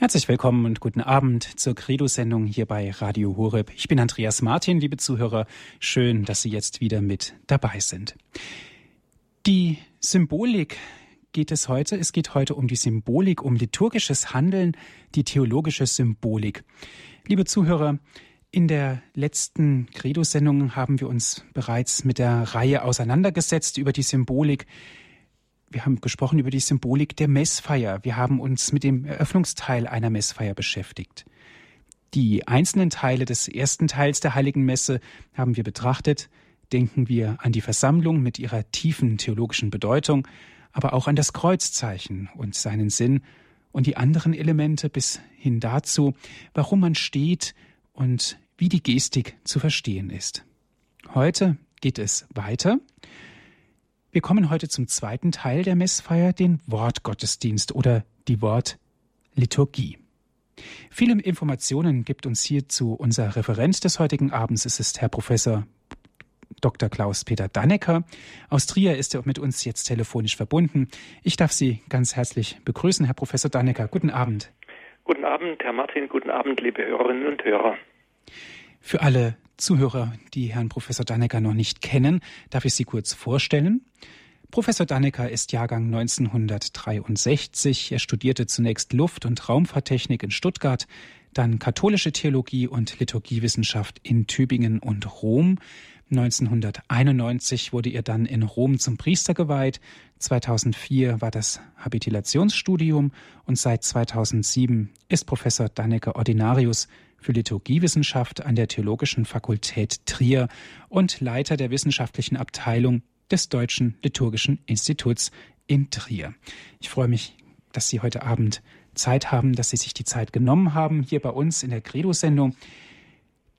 Herzlich willkommen und guten Abend zur Credo-Sendung hier bei Radio Horeb. Ich bin Andreas Martin, liebe Zuhörer. Schön, dass Sie jetzt wieder mit dabei sind. Die Symbolik geht es heute. Es geht heute um die Symbolik, um liturgisches Handeln, die theologische Symbolik. Liebe Zuhörer, in der letzten Credo-Sendung haben wir uns bereits mit der Reihe auseinandergesetzt über die Symbolik wir haben gesprochen über die Symbolik der Messfeier. Wir haben uns mit dem Eröffnungsteil einer Messfeier beschäftigt. Die einzelnen Teile des ersten Teils der Heiligen Messe haben wir betrachtet. Denken wir an die Versammlung mit ihrer tiefen theologischen Bedeutung, aber auch an das Kreuzzeichen und seinen Sinn und die anderen Elemente bis hin dazu, warum man steht und wie die Gestik zu verstehen ist. Heute geht es weiter wir kommen heute zum zweiten Teil der Messfeier, den Wortgottesdienst oder die Wortliturgie. Viele Informationen gibt uns hierzu unser Referent des heutigen Abends. Es ist Herr Professor Dr. Klaus-Peter Dannecker. Aus Trier ist er mit uns jetzt telefonisch verbunden. Ich darf Sie ganz herzlich begrüßen, Herr Professor Dannecker. Guten Abend. Guten Abend, Herr Martin. Guten Abend, liebe Hörerinnen und Hörer. Für alle Zuhörer, die Herrn Professor Dannecker noch nicht kennen, darf ich Sie kurz vorstellen. Professor Dannecker ist Jahrgang 1963. Er studierte zunächst Luft- und Raumfahrttechnik in Stuttgart, dann katholische Theologie und Liturgiewissenschaft in Tübingen und Rom. 1991 wurde er dann in Rom zum Priester geweiht. 2004 war das Habilitationsstudium und seit 2007 ist Professor Dannecker Ordinarius für Liturgiewissenschaft an der Theologischen Fakultät Trier und Leiter der wissenschaftlichen Abteilung des Deutschen Liturgischen Instituts in Trier. Ich freue mich, dass Sie heute Abend Zeit haben, dass Sie sich die Zeit genommen haben, hier bei uns in der Credo-Sendung.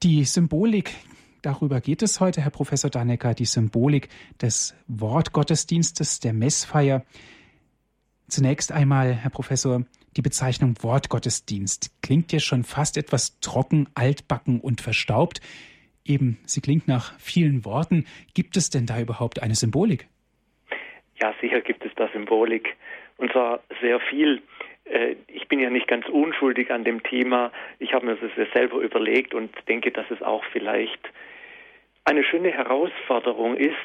Die Symbolik, darüber geht es heute, Herr Professor Dannecker, die Symbolik des Wortgottesdienstes, der Messfeier. Zunächst einmal, Herr Professor, die Bezeichnung Wortgottesdienst klingt ja schon fast etwas trocken, altbacken und verstaubt. Eben, sie klingt nach vielen Worten. Gibt es denn da überhaupt eine Symbolik? Ja, sicher gibt es da Symbolik. Und zwar sehr viel. Äh, ich bin ja nicht ganz unschuldig an dem Thema. Ich habe mir das selber überlegt und denke, dass es auch vielleicht eine schöne Herausforderung ist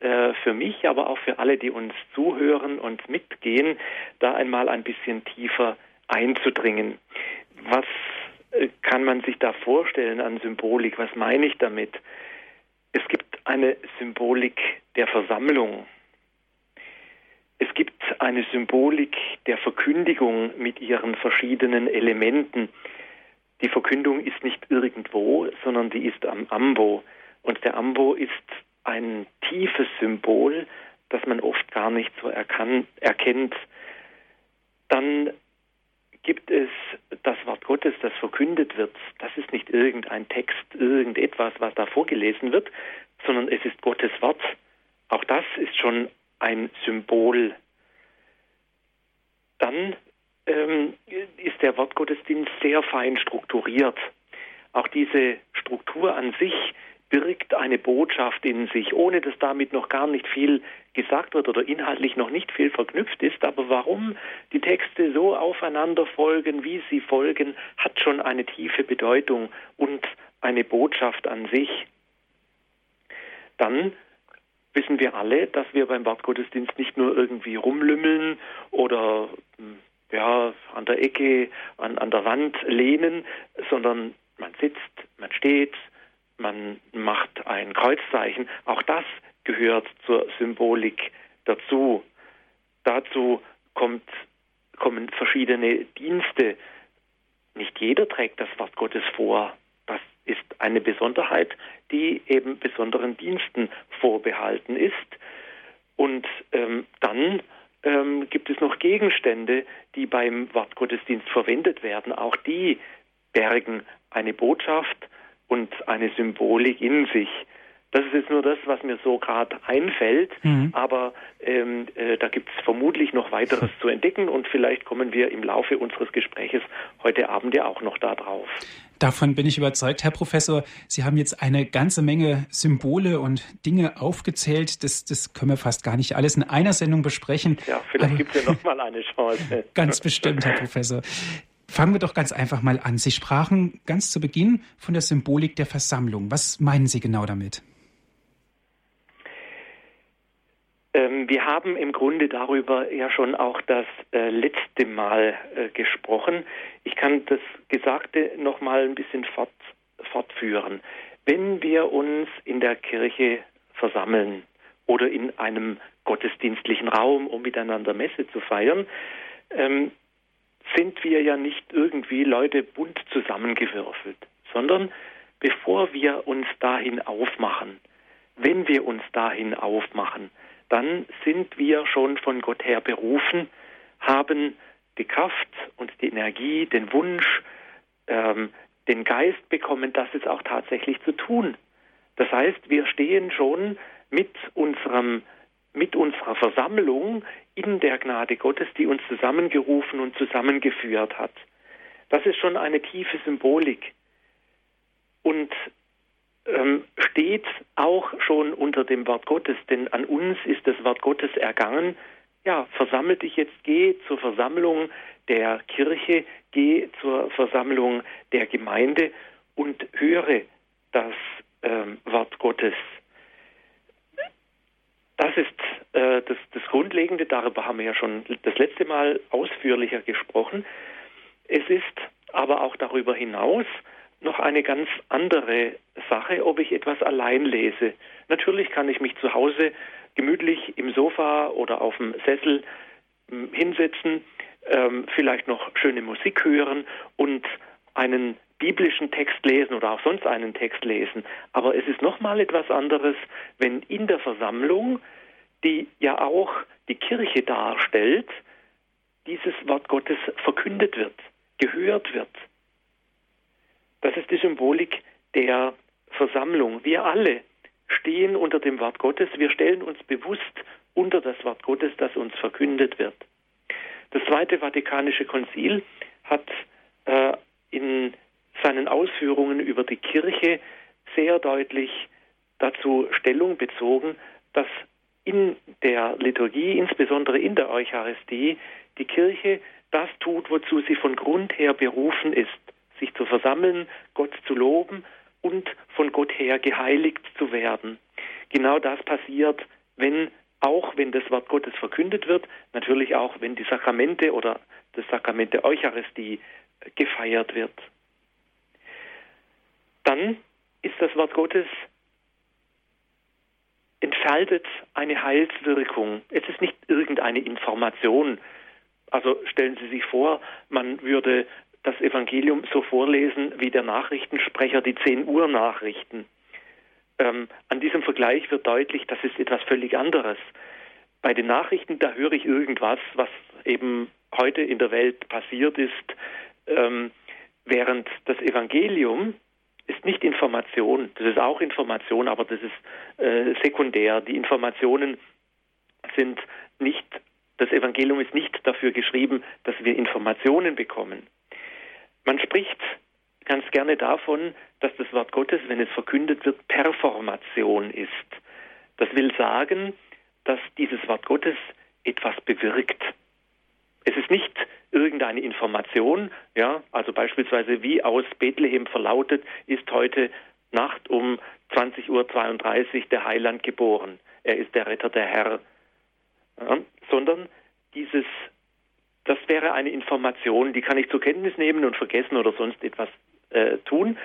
äh, für mich, aber auch für alle, die uns zuhören und mitgehen, da einmal ein bisschen tiefer einzudringen. Was äh, kann man sich da vorstellen an Symbolik? Was meine ich damit? Es gibt eine Symbolik der Versammlung. Es gibt eine Symbolik der Verkündigung mit ihren verschiedenen Elementen. Die Verkündung ist nicht irgendwo, sondern die ist am Ambo. Und der Ambo ist ein tiefes Symbol, das man oft gar nicht so erkan erkennt. Dann gibt es das Wort Gottes, das verkündet wird. Das ist nicht irgendein Text, irgendetwas, was da vorgelesen wird, sondern es ist Gottes Wort. Auch das ist schon ein Symbol. Dann ähm, ist der Wortgottesdienst sehr fein strukturiert. Auch diese Struktur an sich birgt eine Botschaft in sich, ohne dass damit noch gar nicht viel gesagt wird oder inhaltlich noch nicht viel verknüpft ist. Aber warum die Texte so aufeinander folgen, wie sie folgen, hat schon eine tiefe Bedeutung und eine Botschaft an sich. Dann wissen wir alle, dass wir beim Wortgottesdienst nicht nur irgendwie rumlümmeln oder hm, ja, an der Ecke, an, an der Wand lehnen, sondern man sitzt, man steht, man macht ein Kreuzzeichen. Auch das gehört zur Symbolik dazu. Dazu kommt, kommen verschiedene Dienste. Nicht jeder trägt das Wort Gottes vor. Das ist eine Besonderheit, die eben besonderen Diensten vorbehalten ist. Und ähm, dann ähm, gibt es noch Gegenstände, die beim Wortgottesdienst verwendet werden. Auch die bergen eine Botschaft, und eine Symbolik in sich. Das ist jetzt nur das, was mir so gerade einfällt, mhm. aber ähm, äh, da gibt es vermutlich noch weiteres zu entdecken und vielleicht kommen wir im Laufe unseres Gespräches heute Abend ja auch noch da drauf. Davon bin ich überzeugt, Herr Professor. Sie haben jetzt eine ganze Menge Symbole und Dinge aufgezählt. Das, das können wir fast gar nicht alles in einer Sendung besprechen. Ja, vielleicht gibt es ja noch mal eine Chance. Ganz bestimmt, Herr Professor. Fangen wir doch ganz einfach mal an. Sie sprachen ganz zu Beginn von der Symbolik der Versammlung. Was meinen Sie genau damit? Ähm, wir haben im Grunde darüber ja schon auch das äh, letzte Mal äh, gesprochen. Ich kann das Gesagte noch mal ein bisschen fort, fortführen. Wenn wir uns in der Kirche versammeln oder in einem gottesdienstlichen Raum, um miteinander Messe zu feiern, ähm, sind wir ja nicht irgendwie Leute bunt zusammengewürfelt, sondern bevor wir uns dahin aufmachen, wenn wir uns dahin aufmachen, dann sind wir schon von Gott her berufen, haben die Kraft und die Energie, den Wunsch, ähm, den Geist bekommen, das jetzt auch tatsächlich zu tun. Das heißt, wir stehen schon mit unserem mit unserer Versammlung in der Gnade Gottes, die uns zusammengerufen und zusammengeführt hat. Das ist schon eine tiefe Symbolik und ähm, steht auch schon unter dem Wort Gottes, denn an uns ist das Wort Gottes ergangen. Ja, versammel dich jetzt, geh zur Versammlung der Kirche, geh zur Versammlung der Gemeinde und höre das ähm, Wort Gottes. Das ist äh, das, das Grundlegende, darüber haben wir ja schon das letzte Mal ausführlicher gesprochen. Es ist aber auch darüber hinaus noch eine ganz andere Sache, ob ich etwas allein lese. Natürlich kann ich mich zu Hause gemütlich im Sofa oder auf dem Sessel hm, hinsetzen, ähm, vielleicht noch schöne Musik hören und einen biblischen Text lesen oder auch sonst einen Text lesen. Aber es ist nochmal etwas anderes, wenn in der Versammlung, die ja auch die Kirche darstellt, dieses Wort Gottes verkündet wird, gehört wird. Das ist die Symbolik der Versammlung. Wir alle stehen unter dem Wort Gottes. Wir stellen uns bewusst unter das Wort Gottes, das uns verkündet wird. Das Zweite Vatikanische Konzil hat äh, in seinen Ausführungen über die Kirche sehr deutlich dazu Stellung bezogen, dass in der Liturgie, insbesondere in der Eucharistie, die Kirche das tut, wozu sie von Grund her berufen ist, sich zu versammeln, Gott zu loben und von Gott her geheiligt zu werden. Genau das passiert, wenn auch wenn das Wort Gottes verkündet wird, natürlich auch wenn die Sakramente oder das Sakrament der Eucharistie gefeiert wird dann ist das Wort Gottes entfaltet eine Heilswirkung. Es ist nicht irgendeine Information. Also stellen Sie sich vor, man würde das Evangelium so vorlesen wie der Nachrichtensprecher die 10 Uhr Nachrichten. Ähm, an diesem Vergleich wird deutlich, das ist etwas völlig anderes. Bei den Nachrichten, da höre ich irgendwas, was eben heute in der Welt passiert ist, ähm, während das Evangelium ist nicht Information, das ist auch Information, aber das ist äh, sekundär. Die Informationen sind nicht, das Evangelium ist nicht dafür geschrieben, dass wir Informationen bekommen. Man spricht ganz gerne davon, dass das Wort Gottes, wenn es verkündet wird, Performation ist. Das will sagen, dass dieses Wort Gottes etwas bewirkt. Es ist nicht irgendeine Information, ja, also beispielsweise wie aus Bethlehem verlautet, ist heute Nacht um 20.32 Uhr der Heiland geboren. Er ist der Retter der Herr. Ja, sondern dieses, das wäre eine Information, die kann ich zur Kenntnis nehmen und vergessen oder sonst etwas äh, tun.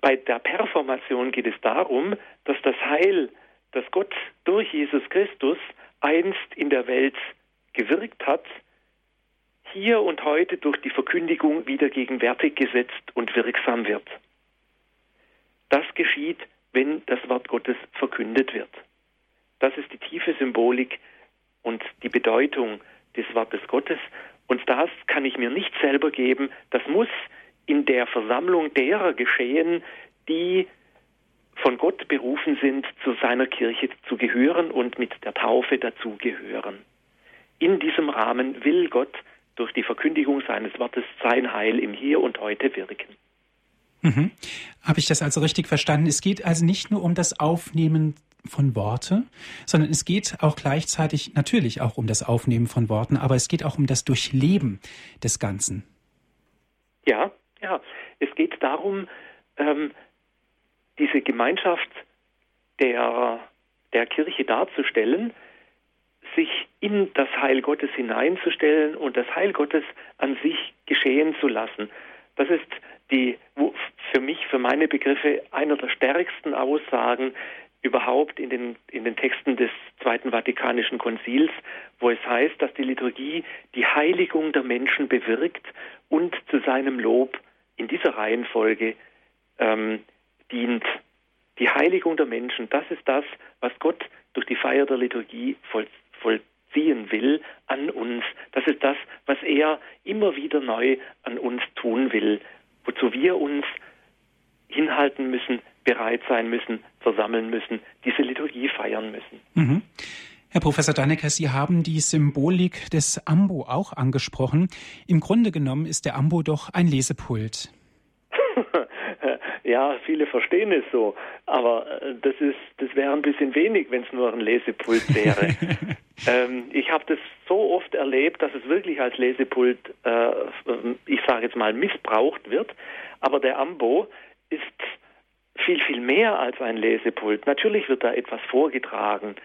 Bei der Performation geht es darum, dass das Heil, das Gott durch Jesus Christus einst in der Welt gewirkt hat, hier und heute durch die Verkündigung wieder gegenwärtig gesetzt und wirksam wird. Das geschieht, wenn das Wort Gottes verkündet wird. Das ist die tiefe Symbolik und die Bedeutung des Wortes Gottes. Und das kann ich mir nicht selber geben. Das muss in der Versammlung derer geschehen, die von Gott berufen sind, zu seiner Kirche zu gehören und mit der Taufe dazugehören. In diesem Rahmen will Gott durch die Verkündigung seines Wortes sein Heil im Hier und heute wirken. Mhm. Habe ich das also richtig verstanden? Es geht also nicht nur um das Aufnehmen von Worte, sondern es geht auch gleichzeitig natürlich auch um das Aufnehmen von Worten, aber es geht auch um das Durchleben des Ganzen. Ja, ja. Es geht darum, ähm, diese Gemeinschaft der, der Kirche darzustellen, sich in das Heil Gottes hineinzustellen und das Heil Gottes an sich geschehen zu lassen. Das ist die für mich, für meine Begriffe, einer der stärksten Aussagen überhaupt in den, in den Texten des Zweiten Vatikanischen Konzils, wo es heißt, dass die Liturgie die Heiligung der Menschen bewirkt und zu seinem Lob in dieser Reihenfolge ähm, dient. Die Heiligung der Menschen, das ist das, was Gott durch die Feier der Liturgie voll, vollziehen will an uns. Das ist das, was er immer wieder neu an uns tun will, wozu wir uns hinhalten müssen, bereit sein müssen, versammeln müssen, diese Liturgie feiern müssen. Mhm. Herr Professor Dannecker, Sie haben die Symbolik des Ambo auch angesprochen. Im Grunde genommen ist der Ambo doch ein Lesepult. Ja, viele verstehen es so, aber äh, das ist, das wäre ein bisschen wenig, wenn es nur ein Lesepult wäre. ähm, ich habe das so oft erlebt, dass es wirklich als Lesepult, äh, ich sage jetzt mal, missbraucht wird. Aber der Ambo ist viel, viel mehr als ein Lesepult. Natürlich wird da etwas vorgetragen,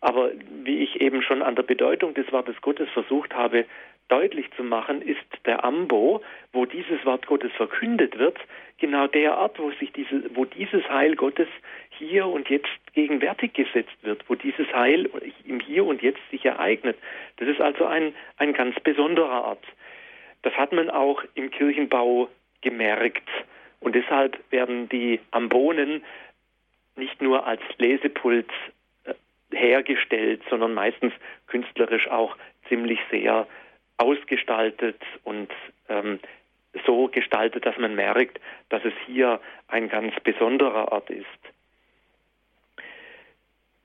aber wie ich eben schon an der Bedeutung des Wortes Gottes versucht habe, deutlich zu machen, ist der Ambo, wo dieses Wort Gottes verkündet wird, genau der Ort, wo sich diese, wo dieses Heil Gottes hier und jetzt gegenwärtig gesetzt wird, wo dieses Heil im Hier und Jetzt sich ereignet. Das ist also ein, ein ganz besonderer Ort. Das hat man auch im Kirchenbau gemerkt. Und deshalb werden die Ambonen nicht nur als Lesepult äh, hergestellt, sondern meistens künstlerisch auch ziemlich sehr ausgestaltet und ähm, so gestaltet, dass man merkt, dass es hier ein ganz besonderer Ort ist.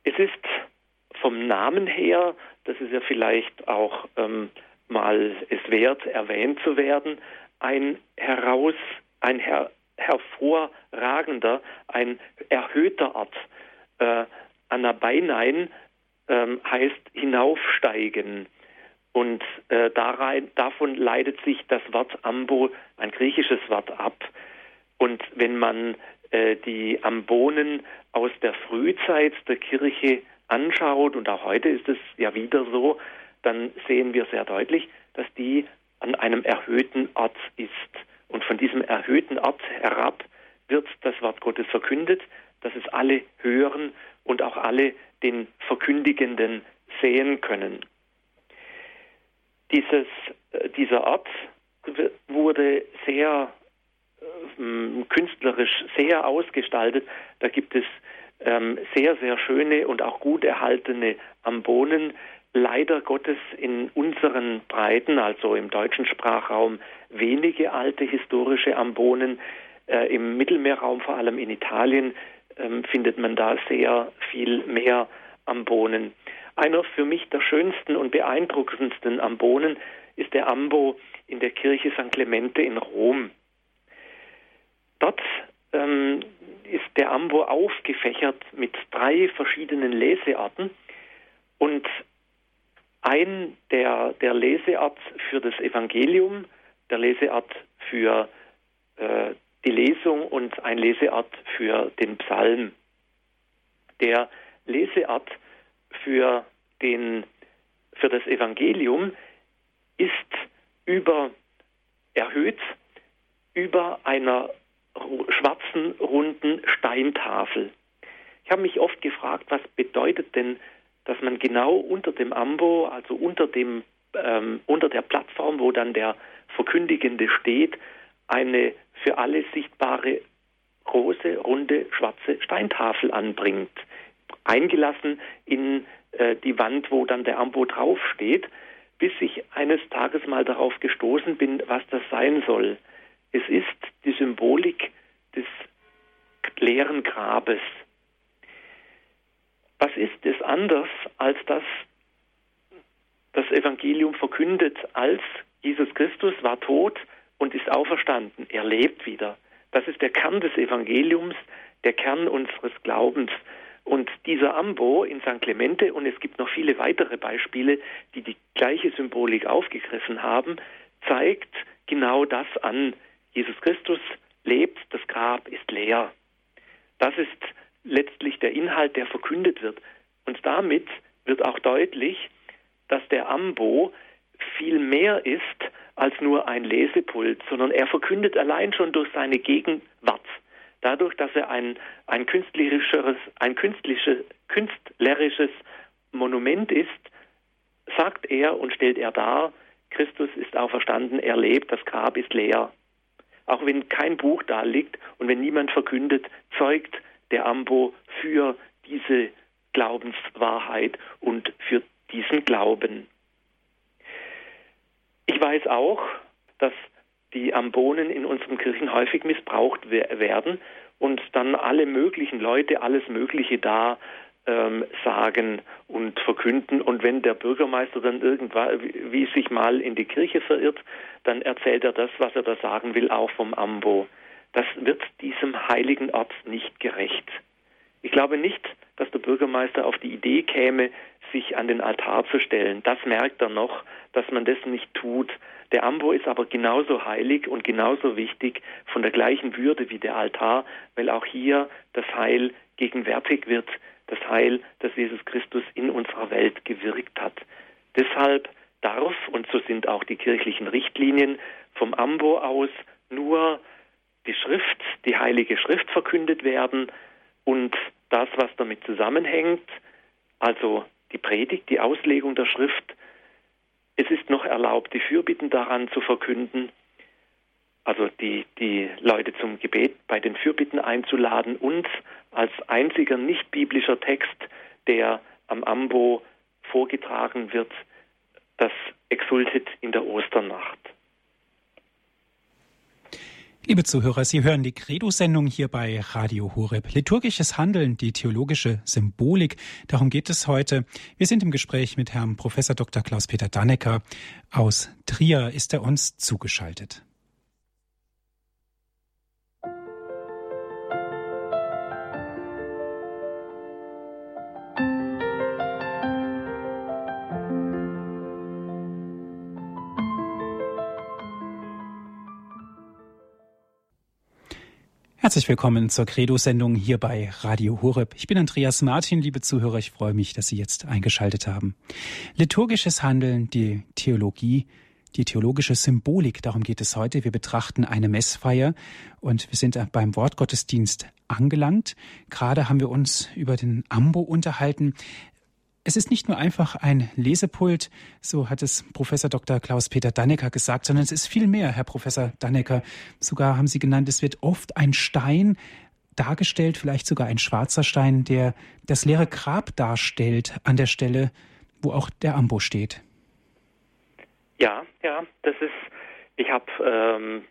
Es ist vom Namen her, das ist ja vielleicht auch ähm, mal es wert, erwähnt zu werden, ein heraus, ein her hervorragender, ein erhöhter Art. Äh, Anabanein ähm, heißt hinaufsteigen. Und äh, darein, davon leitet sich das Wort Ambo, ein griechisches Wort, ab. Und wenn man äh, die Ambonen aus der Frühzeit der Kirche anschaut, und auch heute ist es ja wieder so, dann sehen wir sehr deutlich, dass die an einem erhöhten Ort ist. Und von diesem erhöhten Ort herab wird das Wort Gottes verkündet, dass es alle hören und auch alle den Verkündigenden sehen können. Dieses, äh, dieser Ort wurde sehr äh, künstlerisch sehr ausgestaltet. Da gibt es ähm, sehr, sehr schöne und auch gut erhaltene Ambonen, leider Gottes in unseren Breiten, also im deutschen Sprachraum, wenige alte historische Ambonen. Äh, Im Mittelmeerraum, vor allem in Italien, äh, findet man da sehr viel mehr Ambonen. Einer für mich der schönsten und beeindruckendsten Ambonen ist der Ambo in der Kirche St. Clemente in Rom. Dort ähm, ist der Ambo aufgefächert mit drei verschiedenen Lesearten und ein der, der Leseart für das Evangelium, der Leseart für äh, die Lesung und ein Leseart für den Psalm. Der Leseart für, den, für das Evangelium ist über, erhöht über einer schwarzen, runden Steintafel. Ich habe mich oft gefragt, was bedeutet denn dass man genau unter dem Ambo, also unter dem ähm, unter der Plattform, wo dann der Verkündigende steht, eine für alle sichtbare große, runde, schwarze Steintafel anbringt, eingelassen in äh, die Wand, wo dann der Ambo draufsteht, bis ich eines Tages mal darauf gestoßen bin, was das sein soll. Es ist die Symbolik des leeren Grabes. Was ist es anders, als dass das Evangelium verkündet, als Jesus Christus war tot und ist auferstanden. Er lebt wieder. Das ist der Kern des Evangeliums, der Kern unseres Glaubens. Und dieser Ambo in St. Clemente, und es gibt noch viele weitere Beispiele, die die gleiche Symbolik aufgegriffen haben, zeigt genau das an. Jesus Christus lebt, das Grab ist leer. Das ist letztlich der Inhalt, der verkündet wird. Und damit wird auch deutlich, dass der Ambo viel mehr ist als nur ein Lesepult, sondern er verkündet allein schon durch seine Gegenwart, dadurch, dass er ein, ein künstlerisches, ein künstlerisches, künstlerisches Monument ist, sagt er und stellt er dar, Christus ist auferstanden, er lebt, das Grab ist leer. Auch wenn kein Buch da liegt und wenn niemand verkündet, zeugt der Ambo für diese Glaubenswahrheit und für diesen Glauben. Ich weiß auch, dass die Ambonen in unseren Kirchen häufig missbraucht werden und dann alle möglichen Leute alles Mögliche da ähm, sagen und verkünden. Und wenn der Bürgermeister dann irgendwann, wie sich mal in die Kirche verirrt, dann erzählt er das, was er da sagen will, auch vom Ambo. Das wird diesem heiligen Ort nicht gerecht. Ich glaube nicht, dass der Bürgermeister auf die Idee käme, sich an den Altar zu stellen. Das merkt er noch, dass man das nicht tut. Der Ambo ist aber genauso heilig und genauso wichtig, von der gleichen Würde wie der Altar, weil auch hier das Heil gegenwärtig wird, das Heil, das Jesus Christus in unserer Welt gewirkt hat. Deshalb darf, und so sind auch die kirchlichen Richtlinien, vom Ambo aus nur die Schrift, die Heilige Schrift verkündet werden und das, was damit zusammenhängt, also die Predigt, die Auslegung der Schrift. Es ist noch erlaubt, die Fürbitten daran zu verkünden, also die, die Leute zum Gebet bei den Fürbitten einzuladen und als einziger nicht biblischer Text, der am Ambo vorgetragen wird, das Exultet in der Osternacht. Liebe Zuhörer, Sie hören die Credo-Sendung hier bei Radio Horeb. Liturgisches Handeln, die theologische Symbolik, darum geht es heute. Wir sind im Gespräch mit Herrn Professor Dr. Klaus-Peter Dannecker. Aus Trier ist er uns zugeschaltet. Herzlich willkommen zur Credo-Sendung hier bei Radio Horeb. Ich bin Andreas Martin, liebe Zuhörer. Ich freue mich, dass Sie jetzt eingeschaltet haben. Liturgisches Handeln, die Theologie, die theologische Symbolik, darum geht es heute. Wir betrachten eine Messfeier und wir sind beim Wortgottesdienst angelangt. Gerade haben wir uns über den Ambo unterhalten. Es ist nicht nur einfach ein Lesepult, so hat es Professor Dr. Klaus-Peter Dannecker gesagt, sondern es ist viel mehr, Herr Professor Dannecker. Sogar haben Sie genannt, es wird oft ein Stein dargestellt, vielleicht sogar ein schwarzer Stein, der das leere Grab darstellt an der Stelle, wo auch der Ambo steht. Ja, ja, das ist, ich habe ähm,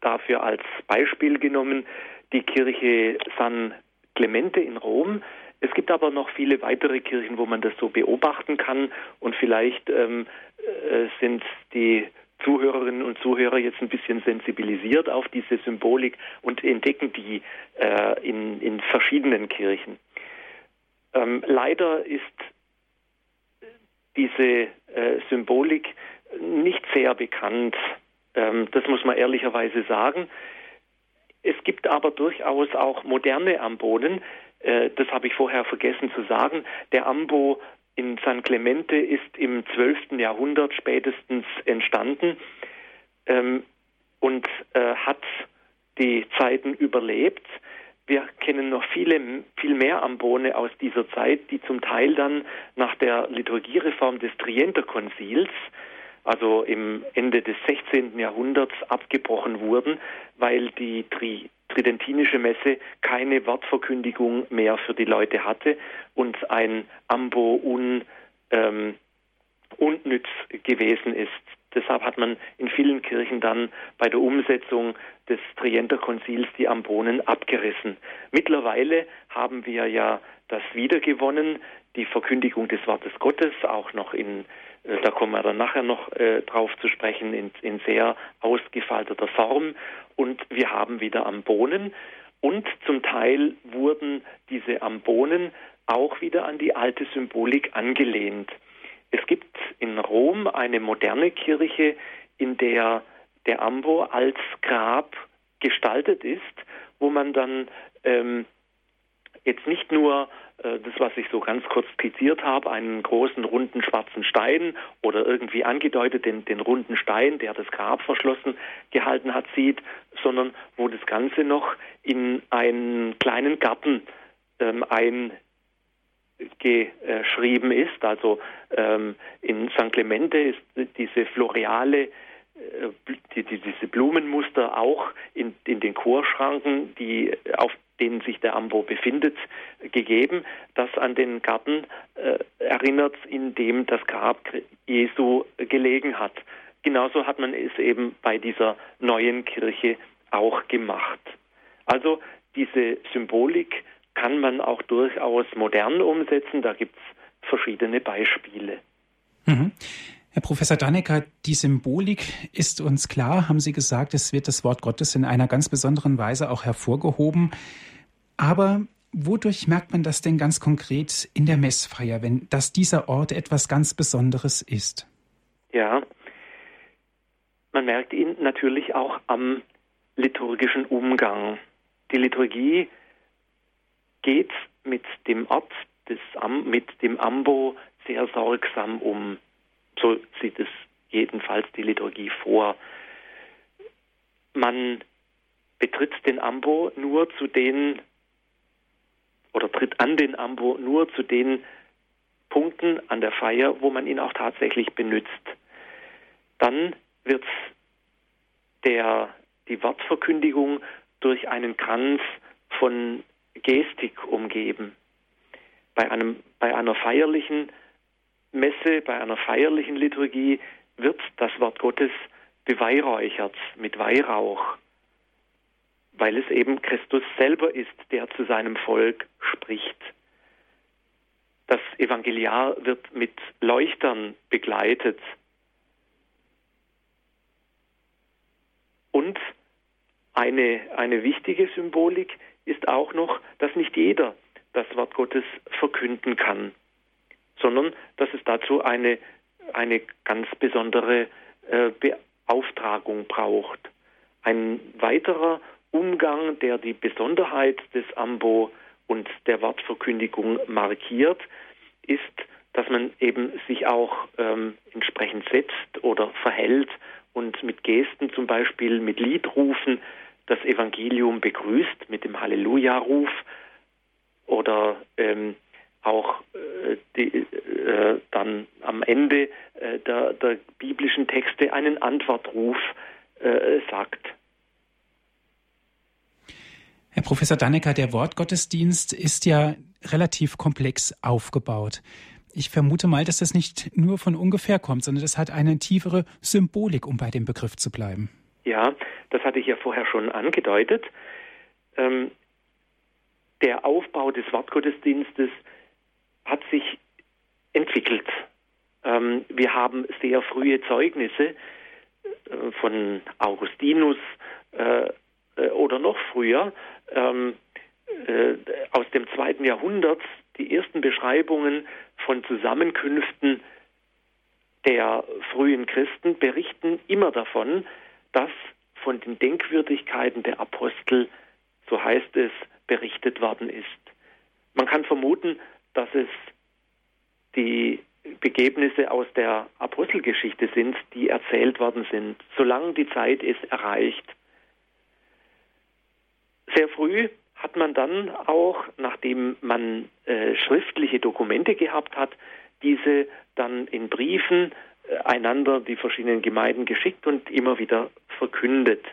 dafür als Beispiel genommen die Kirche San Clemente in Rom. Es gibt aber noch viele weitere Kirchen, wo man das so beobachten kann und vielleicht ähm, äh, sind die Zuhörerinnen und Zuhörer jetzt ein bisschen sensibilisiert auf diese Symbolik und entdecken die äh, in, in verschiedenen Kirchen. Ähm, leider ist diese äh, Symbolik nicht sehr bekannt. Ähm, das muss man ehrlicherweise sagen. Es gibt aber durchaus auch moderne Ambonen, äh, das habe ich vorher vergessen zu sagen, der Ambo in San Clemente ist im 12. Jahrhundert spätestens entstanden ähm, und äh, hat die Zeiten überlebt. Wir kennen noch viele, viel mehr Ambone aus dieser Zeit, die zum Teil dann nach der Liturgiereform des Trienterkonzils, also im Ende des 16. Jahrhunderts, abgebrochen wurden, weil die Tri tridentinische Messe keine Wortverkündigung mehr für die Leute hatte und ein Ambo un, ähm, unnütz gewesen ist. Deshalb hat man in vielen Kirchen dann bei der Umsetzung des Trienterkonzils die Ambonen abgerissen. Mittlerweile haben wir ja das wiedergewonnen, die Verkündigung des Wortes Gottes, auch noch in da kommen wir dann nachher noch äh, drauf zu sprechen, in, in sehr ausgefalteter Form. Und wir haben wieder am Bohnen. Und zum Teil wurden diese Ambonen auch wieder an die alte Symbolik angelehnt. Es gibt in Rom eine moderne Kirche, in der der Ambo als Grab gestaltet ist, wo man dann ähm, jetzt nicht nur äh, das, was ich so ganz kurz skizziert habe, einen großen runden schwarzen Stein oder irgendwie angedeutet den, den runden Stein, der das Grab verschlossen gehalten hat, sieht, sondern wo das Ganze noch in einen kleinen Garten ähm, eingeschrieben ist. Also ähm, in St. Clemente ist diese floreale äh, die, die, diese Blumenmuster auch in, in den Chorschranken, die auf denen sich der Ambo befindet, gegeben, das an den Garten äh, erinnert, in dem das Grab Jesu gelegen hat. Genauso hat man es eben bei dieser neuen Kirche auch gemacht. Also diese Symbolik kann man auch durchaus modern umsetzen. Da gibt es verschiedene Beispiele. Mhm. Herr Professor Dannecker, die Symbolik ist uns klar, haben Sie gesagt, es wird das Wort Gottes in einer ganz besonderen Weise auch hervorgehoben. Aber wodurch merkt man das denn ganz konkret in der Messfeier, wenn dass dieser Ort etwas ganz Besonderes ist? Ja, man merkt ihn natürlich auch am liturgischen Umgang. Die Liturgie geht mit dem Ort des mit dem Ambo sehr sorgsam um. So sieht es jedenfalls die Liturgie vor. Man betritt den Ambo nur zu den oder tritt an den Ambo nur zu den Punkten an der Feier, wo man ihn auch tatsächlich benutzt. Dann wird der, die Wortverkündigung durch einen Kranz von Gestik umgeben. Bei, einem, bei einer feierlichen Messe, bei einer feierlichen Liturgie wird das Wort Gottes beweihräuchert mit Weihrauch, weil es eben Christus selber ist, der zu seinem Volk spricht. Das Evangeliar wird mit Leuchtern begleitet. Und eine, eine wichtige Symbolik ist auch noch, dass nicht jeder das Wort Gottes verkünden kann sondern dass es dazu eine, eine ganz besondere äh, Beauftragung braucht. Ein weiterer Umgang, der die Besonderheit des Ambo und der Wortverkündigung markiert, ist, dass man eben sich auch ähm, entsprechend setzt oder verhält und mit Gesten, zum Beispiel mit Liedrufen, das Evangelium begrüßt mit dem Halleluja-Ruf oder ähm, auch äh, die, äh, dann am Ende äh, der, der, biblischen Texte einen Antwortruf äh, sagt. Herr Professor Dannecker, der Wortgottesdienst ist ja relativ komplex aufgebaut. Ich vermute mal, dass das nicht nur von ungefähr kommt, sondern das hat eine tiefere Symbolik, um bei dem Begriff zu bleiben. Ja, das hatte ich ja vorher schon angedeutet. Ähm, der Aufbau des Wortgottesdienstes hat sich entwickelt. Ähm, wir haben sehr frühe Zeugnisse äh, von Augustinus äh, äh, oder noch früher ähm, äh, aus dem zweiten Jahrhundert die ersten Beschreibungen von Zusammenkünften der frühen Christen berichten immer davon, dass von den Denkwürdigkeiten der Apostel, so heißt es, berichtet worden ist. Man kann vermuten, dass es die Begebnisse aus der Apostelgeschichte sind, die erzählt worden sind, solange die Zeit es erreicht. Sehr früh hat man dann auch, nachdem man äh, schriftliche Dokumente gehabt hat, diese dann in Briefen äh, einander die verschiedenen Gemeinden geschickt und immer wieder verkündet.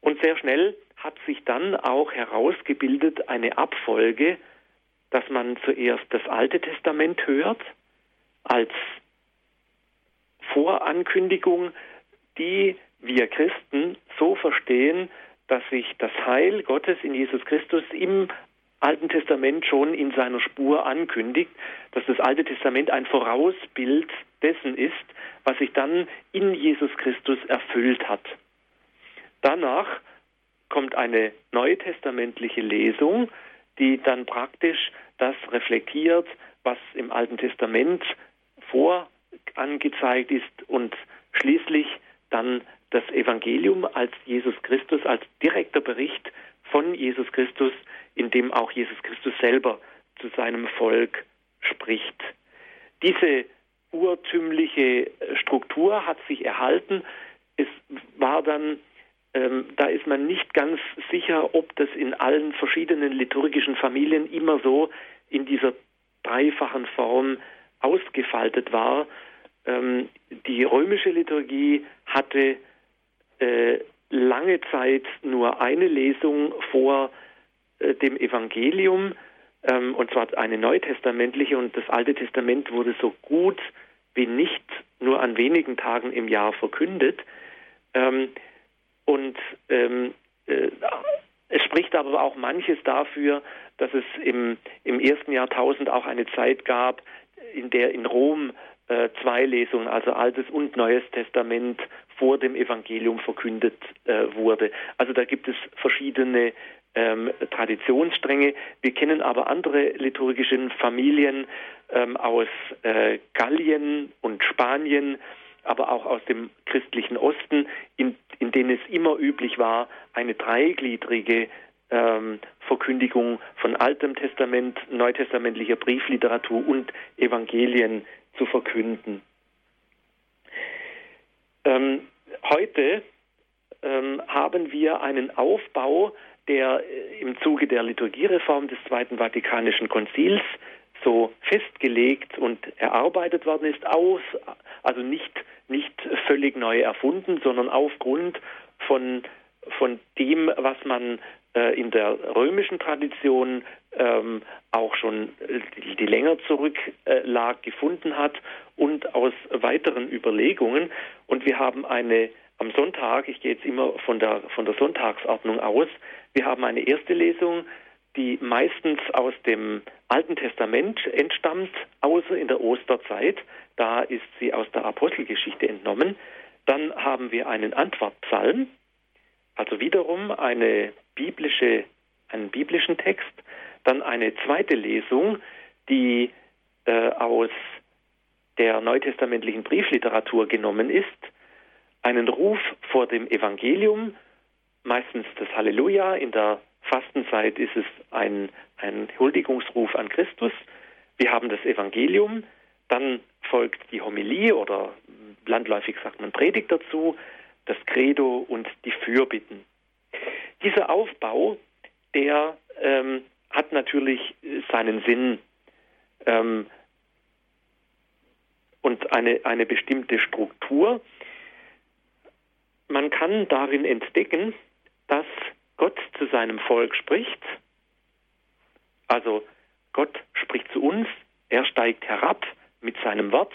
Und sehr schnell hat sich dann auch herausgebildet eine Abfolge dass man zuerst das Alte Testament hört als Vorankündigung, die wir Christen so verstehen, dass sich das Heil Gottes in Jesus Christus im Alten Testament schon in seiner Spur ankündigt, dass das Alte Testament ein Vorausbild dessen ist, was sich dann in Jesus Christus erfüllt hat. Danach kommt eine neutestamentliche Lesung, die dann praktisch das reflektiert, was im Alten Testament vorangezeigt ist und schließlich dann das Evangelium als Jesus Christus, als direkter Bericht von Jesus Christus, in dem auch Jesus Christus selber zu seinem Volk spricht. Diese urtümliche Struktur hat sich erhalten. Es war dann, ähm, da ist man nicht ganz sicher, ob das in allen verschiedenen liturgischen Familien immer so in dieser dreifachen Form ausgefaltet war. Ähm, die römische Liturgie hatte äh, lange Zeit nur eine Lesung vor äh, dem Evangelium, ähm, und zwar eine neutestamentliche, und das Alte Testament wurde so gut wie nicht nur an wenigen Tagen im Jahr verkündet. Ähm, und ähm, äh, es spricht aber auch manches dafür, dass es im, im ersten Jahrtausend auch eine Zeit gab, in der in Rom äh, zwei Lesungen, also Altes und Neues Testament, vor dem Evangelium verkündet äh, wurde. Also da gibt es verschiedene ähm, Traditionsstränge. Wir kennen aber andere liturgische Familien ähm, aus äh, Gallien und Spanien, aber auch aus dem christlichen Osten, in, in denen es immer üblich war, eine dreigliedrige ähm, Verkündigung von Altem Testament, neutestamentlicher Briefliteratur und Evangelien zu verkünden. Ähm, heute ähm, haben wir einen Aufbau, der äh, im Zuge der Liturgiereform des Zweiten Vatikanischen Konzils so festgelegt und erarbeitet worden ist, aus, also nicht, nicht völlig neu erfunden, sondern aufgrund von, von dem, was man äh, in der römischen Tradition ähm, auch schon, die, die länger zurück äh, lag, gefunden hat und aus weiteren Überlegungen. Und wir haben eine am Sonntag, ich gehe jetzt immer von der, von der Sonntagsordnung aus, wir haben eine erste Lesung, die meistens aus dem Alten Testament entstammt, außer in der Osterzeit. Da ist sie aus der Apostelgeschichte entnommen. Dann haben wir einen Antwortpsalm, also wiederum eine biblische, einen biblischen Text. Dann eine zweite Lesung, die äh, aus der neutestamentlichen Briefliteratur genommen ist. Einen Ruf vor dem Evangelium, meistens das Halleluja. In der Fastenzeit ist es ein, ein Huldigungsruf an Christus. Wir haben das Evangelium, dann folgt die Homilie oder landläufig sagt man Predigt dazu, das Credo und die Fürbitten. Dieser Aufbau, der ähm, hat natürlich seinen Sinn ähm, und eine, eine bestimmte Struktur. Man kann darin entdecken, dass Gott zu seinem Volk spricht. Also Gott spricht zu uns, er steigt herab mit seinem Wort.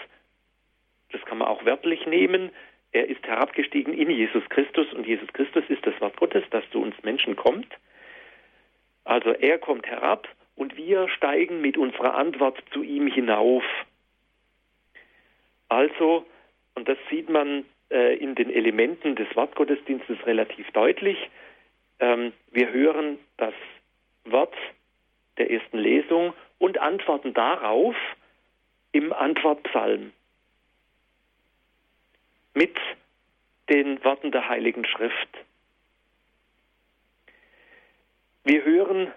Das kann man auch wörtlich nehmen. Er ist herabgestiegen in Jesus Christus und Jesus Christus ist das Wort Gottes, das zu uns Menschen kommt. Also er kommt herab und wir steigen mit unserer Antwort zu ihm hinauf. Also, und das sieht man äh, in den Elementen des Wortgottesdienstes relativ deutlich, ähm, wir hören das Wort der ersten Lesung und antworten darauf im Antwortpsalm mit den Worten der Heiligen Schrift. Wir hören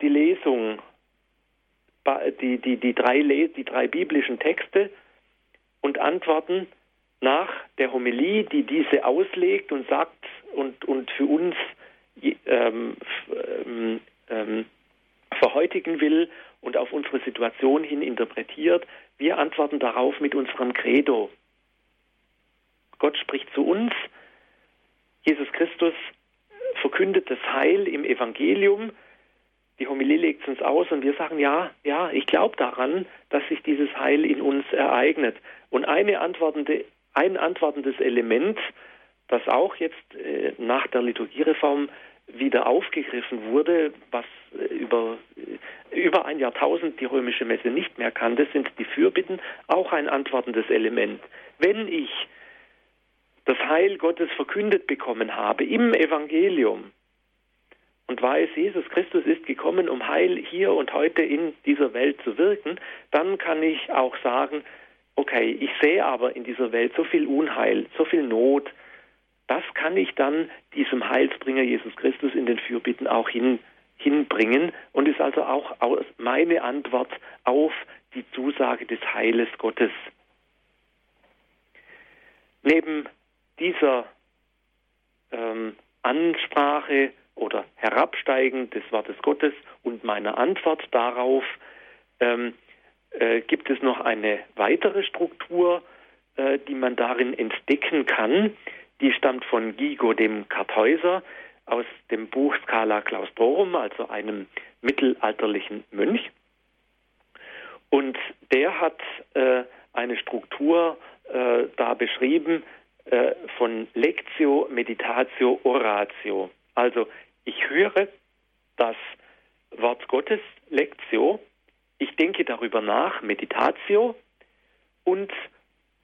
die Lesung, die, die, die, drei, die drei biblischen Texte und antworten nach der Homilie, die diese auslegt und sagt und, und für uns ähm, ähm, ähm, verhäutigen will und auf unsere Situation hin interpretiert. Wir antworten darauf mit unserem Credo. Gott spricht zu uns. Jesus Christus verkündet das Heil im Evangelium. Die Homilie legt es uns aus und wir sagen, ja, ja, ich glaube daran, dass sich dieses Heil in uns ereignet. Und eine antwortende, ein antwortendes Element, das auch jetzt äh, nach der Liturgiereform wieder aufgegriffen wurde, was äh, über, äh, über ein Jahrtausend die römische Messe nicht mehr kannte, sind die Fürbitten auch ein antwortendes Element. Wenn ich das Heil Gottes verkündet bekommen habe im Evangelium, und weiß, Jesus Christus ist gekommen, um Heil hier und heute in dieser Welt zu wirken, dann kann ich auch sagen, okay, ich sehe aber in dieser Welt so viel Unheil, so viel Not, das kann ich dann diesem Heilsbringer Jesus Christus in den Fürbitten auch hin, hinbringen und ist also auch meine Antwort auf die Zusage des Heiles Gottes. Neben dieser ähm, Ansprache oder Herabsteigen des Wortes Gottes und meiner Antwort darauf ähm, äh, gibt es noch eine weitere Struktur, äh, die man darin entdecken kann. Die stammt von Gigo dem Kartäuser aus dem Buch Scala Claustrorum, also einem mittelalterlichen Mönch. Und der hat äh, eine Struktur äh, da beschrieben äh, von Lectio, Meditatio, Oratio. Also ich höre das Wort Gottes, Lectio, ich denke darüber nach, Meditatio, und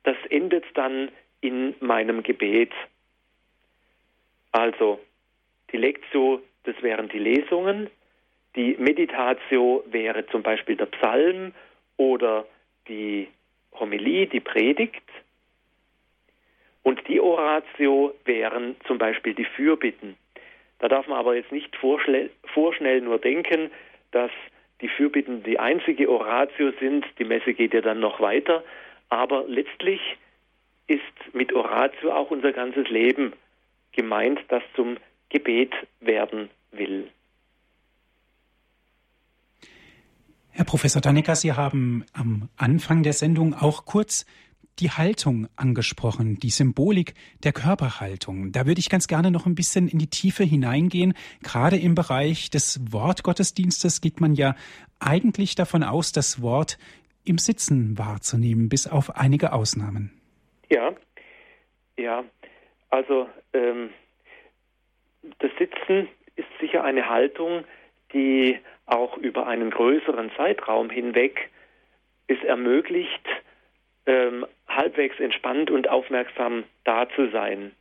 das endet dann in meinem Gebet. Also die Lectio, das wären die Lesungen, die Meditatio wäre zum Beispiel der Psalm oder die Homilie, die Predigt. Und die Oratio wären zum Beispiel die Fürbitten. Da darf man aber jetzt nicht vorschnell nur denken, dass die Fürbitten die einzige Oratio sind. Die Messe geht ja dann noch weiter. Aber letztlich ist mit Oratio auch unser ganzes Leben gemeint, das zum Gebet werden will. Herr Professor Dannecker, Sie haben am Anfang der Sendung auch kurz die Haltung angesprochen, die Symbolik der Körperhaltung. Da würde ich ganz gerne noch ein bisschen in die Tiefe hineingehen. Gerade im Bereich des Wortgottesdienstes geht man ja eigentlich davon aus, das Wort im Sitzen wahrzunehmen, bis auf einige Ausnahmen. Ja, ja. Also ähm, das Sitzen ist sicher eine Haltung, die auch über einen größeren Zeitraum hinweg es ermöglicht, ähm, halbwegs entspannt und aufmerksam da zu sein.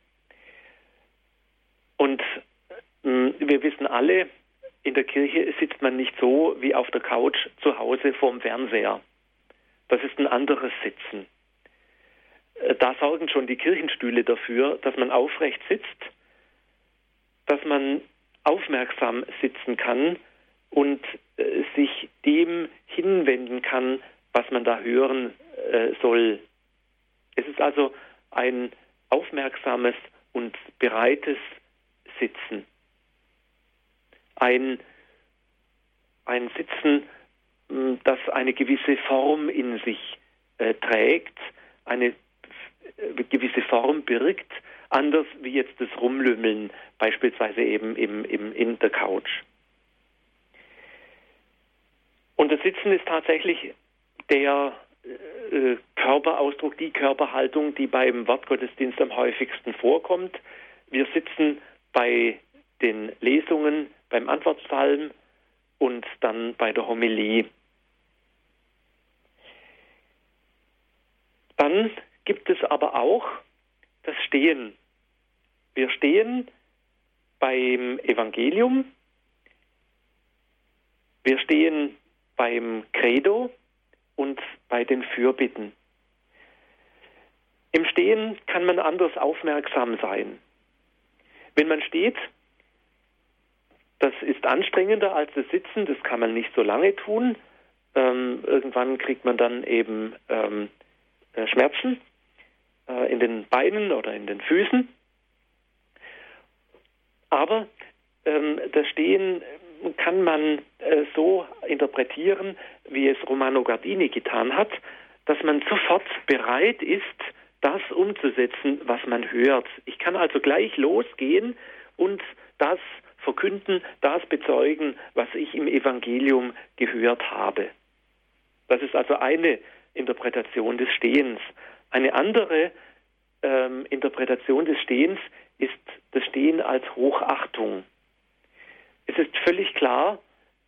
Und äh, wir wissen alle, in der Kirche sitzt man nicht so wie auf der Couch zu Hause vorm Fernseher. Das ist ein anderes Sitzen. Äh, da sorgen schon die Kirchenstühle dafür, dass man aufrecht sitzt, dass man aufmerksam sitzen kann und äh, sich dem hinwenden kann, was man da hören äh, soll. Es ist also ein aufmerksames und bereites Sitzen. Ein, ein Sitzen, hm, das eine gewisse Form in sich äh, trägt, eine gewisse Form birgt, anders wie jetzt das Rumlümmeln, beispielsweise eben im, im, in der Couch. Und das Sitzen ist tatsächlich der äh, Körperausdruck, die Körperhaltung, die beim Wortgottesdienst am häufigsten vorkommt. Wir sitzen bei den Lesungen, beim Antwortpsalm und dann bei der Homilie. Dann gibt es aber auch das Stehen. Wir stehen beim Evangelium, wir stehen beim Credo, und bei den Fürbitten. Im Stehen kann man anders aufmerksam sein. Wenn man steht, das ist anstrengender als das Sitzen, das kann man nicht so lange tun. Ähm, irgendwann kriegt man dann eben ähm, äh, Schmerzen äh, in den Beinen oder in den Füßen. Aber ähm, das Stehen kann man äh, so interpretieren, wie es Romano Gardini getan hat, dass man sofort bereit ist, das umzusetzen, was man hört. Ich kann also gleich losgehen und das verkünden, das bezeugen, was ich im Evangelium gehört habe. Das ist also eine Interpretation des Stehens. Eine andere ähm, Interpretation des Stehens ist das Stehen als Hochachtung. Es ist völlig klar,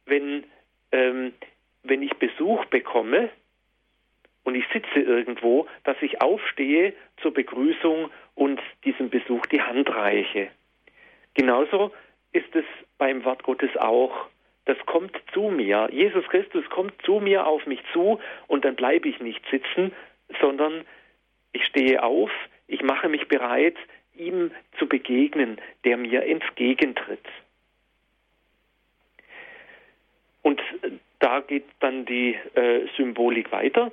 wenn, ähm, wenn ich Besuch bekomme und ich sitze irgendwo, dass ich aufstehe zur Begrüßung und diesem Besuch die Hand reiche. Genauso ist es beim Wort Gottes auch. Das kommt zu mir. Jesus Christus kommt zu mir auf mich zu und dann bleibe ich nicht sitzen, sondern ich stehe auf, ich mache mich bereit, ihm zu begegnen, der mir entgegentritt. Und da geht dann die äh, Symbolik weiter.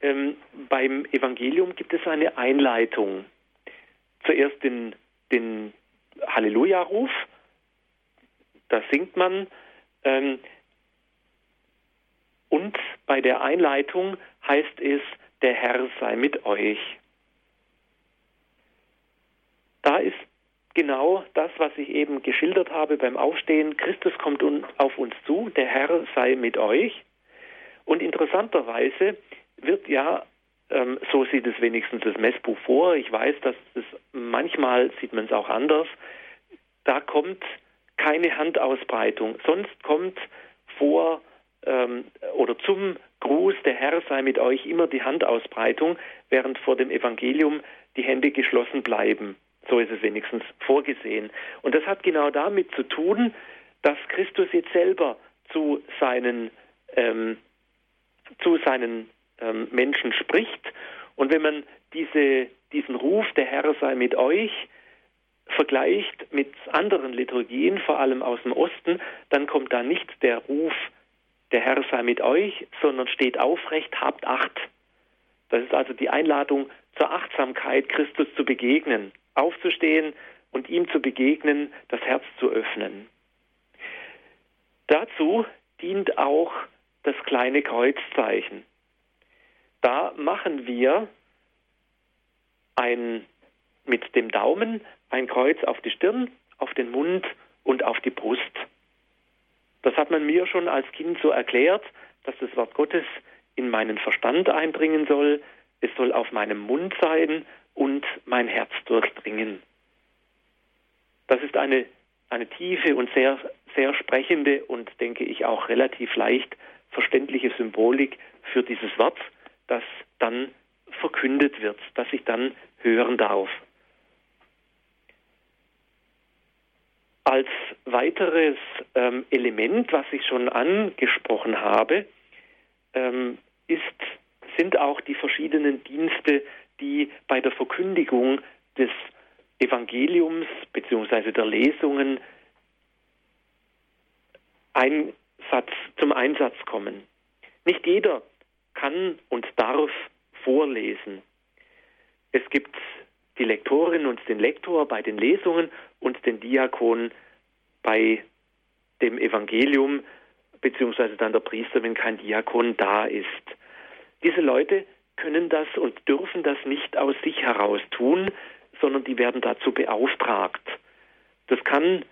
Ähm, beim Evangelium gibt es eine Einleitung. Zuerst den, den Halleluja-Ruf, da singt man. Ähm, und bei der Einleitung heißt es, der Herr sei mit euch. Da ist genau das, was ich eben geschildert habe beim Aufstehen. Christus kommt auf uns zu, der Herr sei mit euch. Und interessanterweise wird ja, ähm, so sieht es wenigstens das Messbuch vor, ich weiß, dass es manchmal sieht man es auch anders, da kommt keine Handausbreitung, sonst kommt vor ähm, oder zum Gruß, der Herr sei mit euch, immer die Handausbreitung, während vor dem Evangelium die Hände geschlossen bleiben. So ist es wenigstens vorgesehen. Und das hat genau damit zu tun, dass Christus jetzt selber zu seinen, ähm, zu seinen ähm, Menschen spricht. Und wenn man diese, diesen Ruf, der Herr sei mit euch, vergleicht mit anderen Liturgien, vor allem aus dem Osten, dann kommt da nicht der Ruf, der Herr sei mit euch, sondern steht aufrecht, habt Acht. Das ist also die Einladung zur Achtsamkeit, Christus zu begegnen, aufzustehen und ihm zu begegnen, das Herz zu öffnen. Dazu dient auch das kleine Kreuzzeichen. Da machen wir ein, mit dem Daumen ein Kreuz auf die Stirn, auf den Mund und auf die Brust. Das hat man mir schon als Kind so erklärt, dass das Wort Gottes in meinen Verstand eindringen soll, es soll auf meinem Mund sein und mein Herz durchdringen. Das ist eine, eine tiefe und sehr, sehr sprechende und denke ich auch relativ leicht verständliche Symbolik für dieses Wort, das dann verkündet wird, das ich dann hören darf. Als weiteres ähm, Element, was ich schon angesprochen habe, ähm, ist, sind auch die verschiedenen Dienste, die bei der Verkündigung des Evangeliums bzw. der Lesungen Einsatz, zum Einsatz kommen. Nicht jeder kann und darf vorlesen. Es gibt die Lektorin und den Lektor bei den Lesungen und den Diakon bei dem Evangelium, beziehungsweise dann der Priester, wenn kein Diakon da ist. Diese Leute können das und dürfen das nicht aus sich heraus tun, sondern die werden dazu beauftragt. Das kann,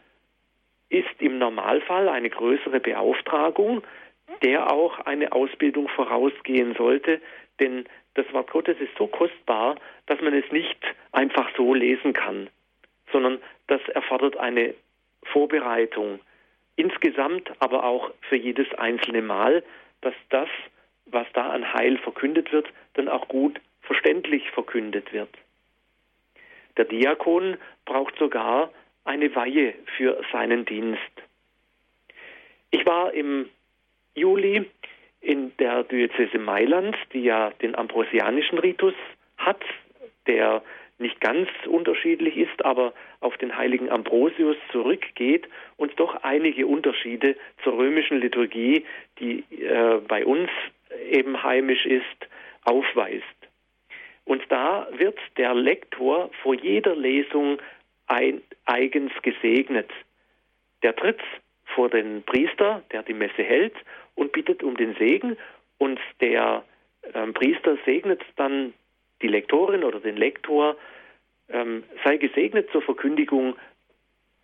ist im Normalfall eine größere Beauftragung, der auch eine Ausbildung vorausgehen sollte, denn das Wort Gottes ist so kostbar, dass man es nicht einfach so lesen kann, sondern das erfordert eine Vorbereitung. Insgesamt aber auch für jedes einzelne Mal, dass das, was da an Heil verkündet wird, dann auch gut verständlich verkündet wird. Der Diakon braucht sogar eine Weihe für seinen Dienst. Ich war im Juli in der Diözese Mailand, die ja den ambrosianischen Ritus hat, der nicht ganz unterschiedlich ist, aber auf den heiligen Ambrosius zurückgeht und doch einige Unterschiede zur römischen Liturgie, die äh, bei uns eben heimisch ist, aufweist. Und da wird der Lektor vor jeder Lesung ein, eigens gesegnet. Der tritt vor den Priester, der die Messe hält, und bittet um den Segen. Und der ähm, Priester segnet dann die Lektorin oder den Lektor, ähm, sei gesegnet zur Verkündigung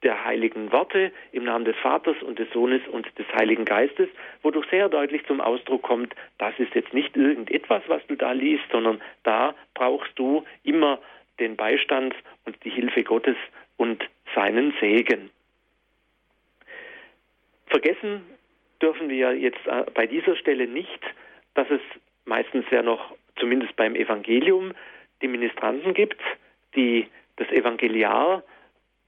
der heiligen Worte im Namen des Vaters und des Sohnes und des Heiligen Geistes, wodurch sehr deutlich zum Ausdruck kommt, das ist jetzt nicht irgendetwas, was du da liest, sondern da brauchst du immer den Beistand und die Hilfe Gottes und seinen Segen. Vergessen dürfen wir jetzt äh, bei dieser Stelle nicht, dass es meistens ja noch, zumindest beim Evangelium, die Ministranten gibt, die das Evangeliar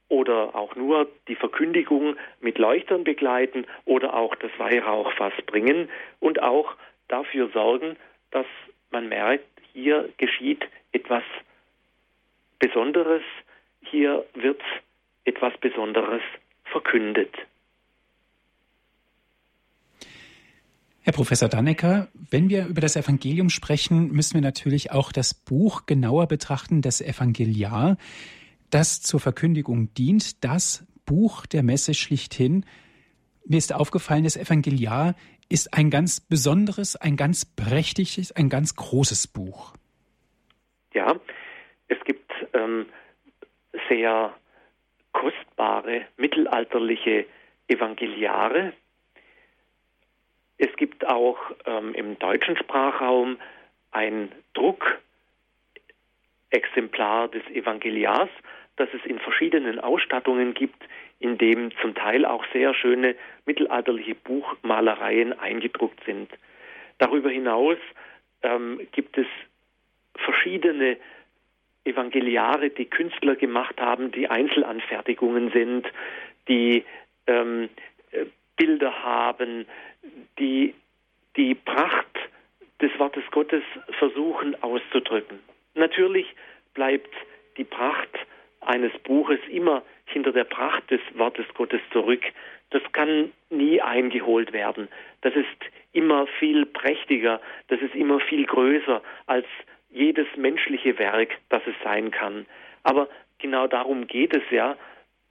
oder auch nur die Verkündigung mit Leuchtern begleiten oder auch das Weihrauchfass bringen und auch dafür sorgen, dass man merkt, hier geschieht etwas Besonderes, hier wird etwas Besonderes verkündet. Herr Professor Dannecker, wenn wir über das Evangelium sprechen, müssen wir natürlich auch das Buch genauer betrachten, das Evangeliar, das zur Verkündigung dient, das Buch der Messe schlichthin. Mir ist aufgefallen, das Evangeliar ist ein ganz besonderes, ein ganz prächtiges, ein ganz großes Buch. Ja, es gibt ähm, sehr kostbare mittelalterliche Evangeliare, es gibt auch ähm, im deutschen Sprachraum ein Druckexemplar des Evangeliars, das es in verschiedenen Ausstattungen gibt, in dem zum Teil auch sehr schöne mittelalterliche Buchmalereien eingedruckt sind. Darüber hinaus ähm, gibt es verschiedene Evangeliare, die Künstler gemacht haben, die Einzelanfertigungen sind, die ähm, äh, Bilder haben, die die Pracht des Wortes Gottes versuchen auszudrücken. Natürlich bleibt die Pracht eines Buches immer hinter der Pracht des Wortes Gottes zurück. Das kann nie eingeholt werden. Das ist immer viel prächtiger, das ist immer viel größer als jedes menschliche Werk, das es sein kann. Aber genau darum geht es ja,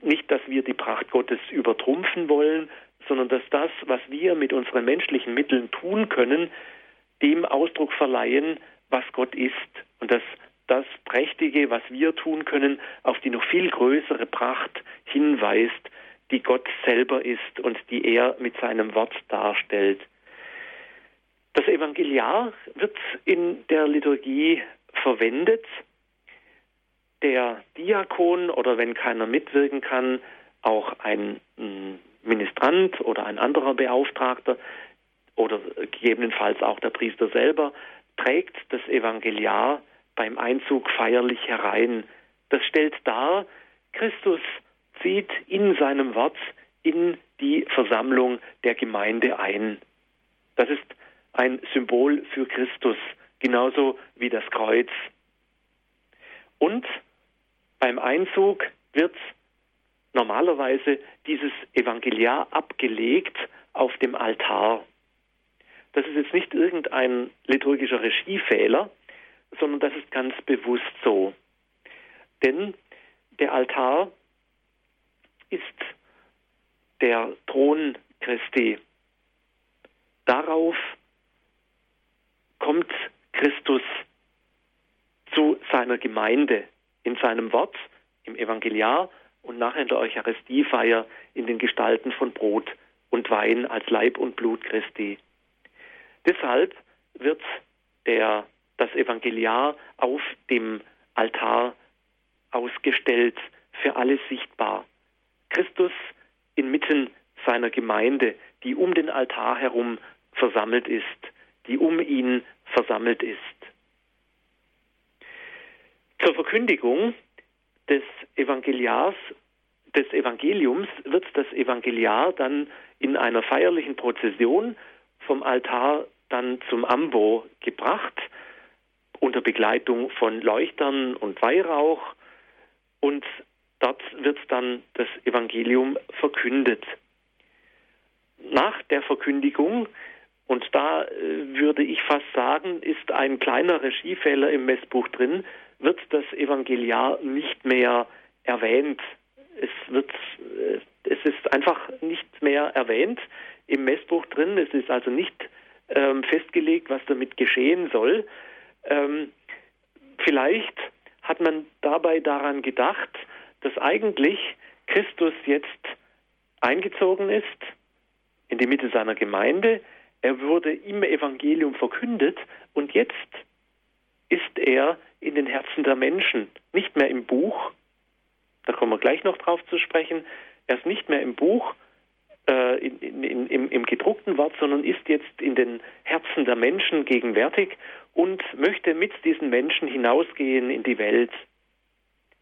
nicht, dass wir die Pracht Gottes übertrumpfen wollen, sondern dass das, was wir mit unseren menschlichen Mitteln tun können, dem Ausdruck verleihen, was Gott ist und dass das Prächtige, was wir tun können, auf die noch viel größere Pracht hinweist, die Gott selber ist und die er mit seinem Wort darstellt. Das Evangeliar wird in der Liturgie verwendet. Der Diakon oder wenn keiner mitwirken kann, auch ein Ministrant oder ein anderer Beauftragter oder gegebenenfalls auch der Priester selber trägt das Evangeliar beim Einzug feierlich herein. Das stellt dar, Christus zieht in seinem Wort in die Versammlung der Gemeinde ein. Das ist ein Symbol für Christus, genauso wie das Kreuz. Und beim Einzug wird normalerweise dieses Evangeliar abgelegt auf dem Altar. Das ist jetzt nicht irgendein liturgischer Regiefehler, sondern das ist ganz bewusst so. Denn der Altar ist der Thron Christi. Darauf kommt Christus zu seiner Gemeinde in seinem Wort, im Evangeliar und nachher in der Eucharistiefeier in den Gestalten von Brot und Wein als Leib und Blut Christi. Deshalb wird der, das Evangeliar auf dem Altar ausgestellt, für alle sichtbar. Christus inmitten seiner Gemeinde, die um den Altar herum versammelt ist, die um ihn versammelt ist. Zur Verkündigung des Evangeliars, des Evangeliums wird das Evangeliar dann in einer feierlichen Prozession vom Altar dann zum Ambo gebracht, unter Begleitung von Leuchtern und Weihrauch und dort wird dann das Evangelium verkündet. Nach der Verkündigung, und da äh, würde ich fast sagen, ist ein kleiner Regiefehler im Messbuch drin, wird das Evangeliar nicht mehr erwähnt. Es wird, äh, es ist einfach nicht mehr erwähnt im Messbuch drin. Es ist also nicht ähm, festgelegt, was damit geschehen soll. Ähm, vielleicht hat man dabei daran gedacht, dass eigentlich Christus jetzt eingezogen ist in die Mitte seiner Gemeinde. Er wurde im Evangelium verkündet und jetzt ist er in den Herzen der Menschen, nicht mehr im Buch, da kommen wir gleich noch drauf zu sprechen, er ist nicht mehr im Buch, äh, in, in, im, im gedruckten Wort, sondern ist jetzt in den Herzen der Menschen gegenwärtig und möchte mit diesen Menschen hinausgehen in die Welt.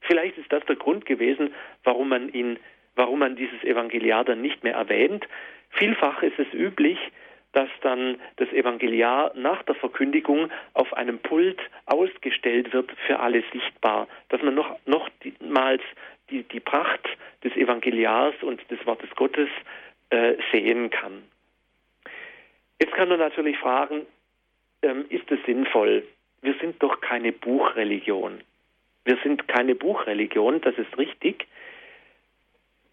Vielleicht ist das der Grund gewesen, warum man ihn, warum man dieses Evangeliar dann nicht mehr erwähnt. Vielfach ist es üblich, dass dann das Evangeliar nach der Verkündigung auf einem Pult ausgestellt wird, für alle sichtbar, dass man noch, nochmals die, die Pracht des Evangeliars und des Wortes Gottes äh, sehen kann. Jetzt kann man natürlich fragen, ähm, ist es sinnvoll? Wir sind doch keine Buchreligion. Wir sind keine Buchreligion, das ist richtig,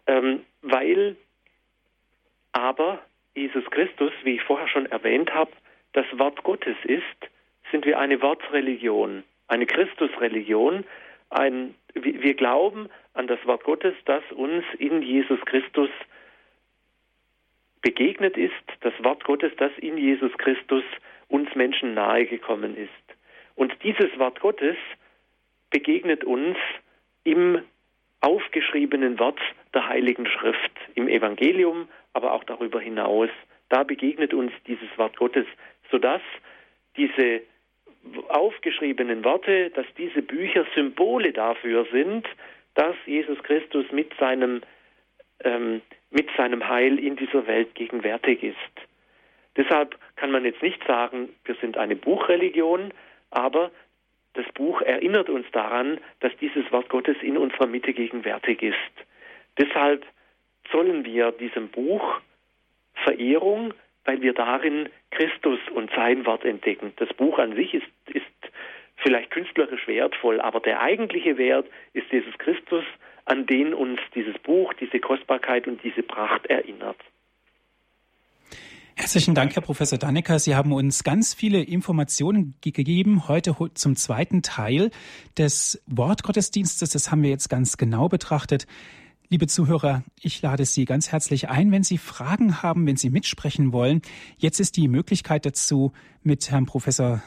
ähm, weil aber Jesus Christus, wie ich vorher schon erwähnt habe, das Wort Gottes ist, sind wir eine Wortreligion, eine Christusreligion. Ein, wir glauben an das Wort Gottes, das uns in Jesus Christus begegnet ist, das Wort Gottes, das in Jesus Christus uns Menschen nahegekommen ist. Und dieses Wort Gottes begegnet uns im aufgeschriebenen Wort der Heiligen Schrift, im Evangelium, aber auch darüber hinaus. Da begegnet uns dieses Wort Gottes, sodass diese aufgeschriebenen Worte, dass diese Bücher Symbole dafür sind, dass Jesus Christus mit seinem, ähm, mit seinem Heil in dieser Welt gegenwärtig ist. Deshalb kann man jetzt nicht sagen, wir sind eine Buchreligion, aber das Buch erinnert uns daran, dass dieses Wort Gottes in unserer Mitte gegenwärtig ist. Deshalb zollen wir diesem Buch Verehrung, weil wir darin Christus und sein Wort entdecken. Das Buch an sich ist, ist vielleicht künstlerisch wertvoll, aber der eigentliche Wert ist Jesus Christus, an den uns dieses Buch, diese Kostbarkeit und diese Pracht erinnert. Herzlichen Dank, Herr Professor Dannecker. Sie haben uns ganz viele Informationen gegeben heute zum zweiten Teil des Wortgottesdienstes. Das haben wir jetzt ganz genau betrachtet. Liebe Zuhörer, ich lade Sie ganz herzlich ein, wenn Sie Fragen haben, wenn Sie mitsprechen wollen. Jetzt ist die Möglichkeit dazu, mit Herrn Professor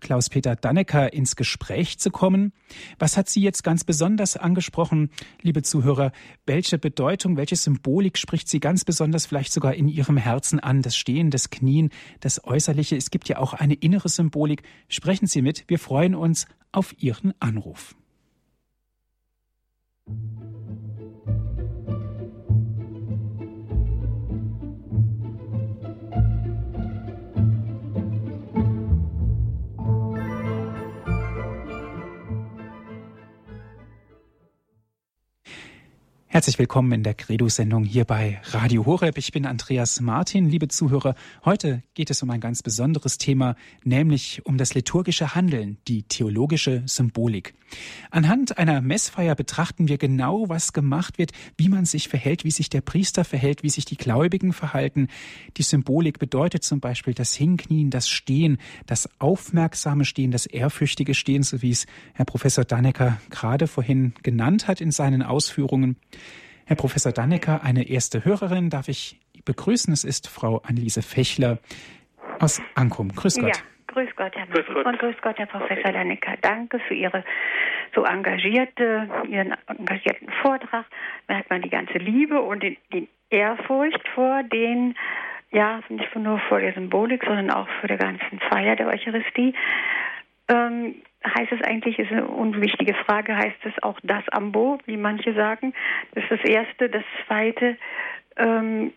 Klaus-Peter Dannecker ins Gespräch zu kommen. Was hat Sie jetzt ganz besonders angesprochen, liebe Zuhörer? Welche Bedeutung, welche Symbolik spricht Sie ganz besonders vielleicht sogar in Ihrem Herzen an? Das Stehen, das Knien, das Äußerliche. Es gibt ja auch eine innere Symbolik. Sprechen Sie mit. Wir freuen uns auf Ihren Anruf. Herzlich willkommen in der Credo-Sendung hier bei Radio Horeb. Ich bin Andreas Martin, liebe Zuhörer. Heute geht es um ein ganz besonderes Thema, nämlich um das liturgische Handeln, die theologische Symbolik. Anhand einer Messfeier betrachten wir genau, was gemacht wird, wie man sich verhält, wie sich der Priester verhält, wie sich die Gläubigen verhalten. Die Symbolik bedeutet zum Beispiel das Hinknien, das Stehen, das aufmerksame Stehen, das ehrfürchtige Stehen, so wie es Herr Professor Dannecker gerade vorhin genannt hat in seinen Ausführungen. Herr Professor Dannecker, eine erste Hörerin darf ich begrüßen. Es ist Frau Anneliese Fechler aus Ankum. Grüß Gott. Ja. Grüß Gott, Herr grüß Gott. und grüß Gott, Herr Professor Dannecker. Danke für Ihre so engagierte, Ihren engagierten Vortrag. Da hat man die ganze Liebe und die, die Ehrfurcht vor den, ja, nicht nur vor der Symbolik, sondern auch vor der ganzen Feier der Eucharistie. Ähm, heißt es eigentlich, ist eine unwichtige Frage, heißt es auch das Ambo, wie manche sagen. Das ist das Erste. Das Zweite, ähm,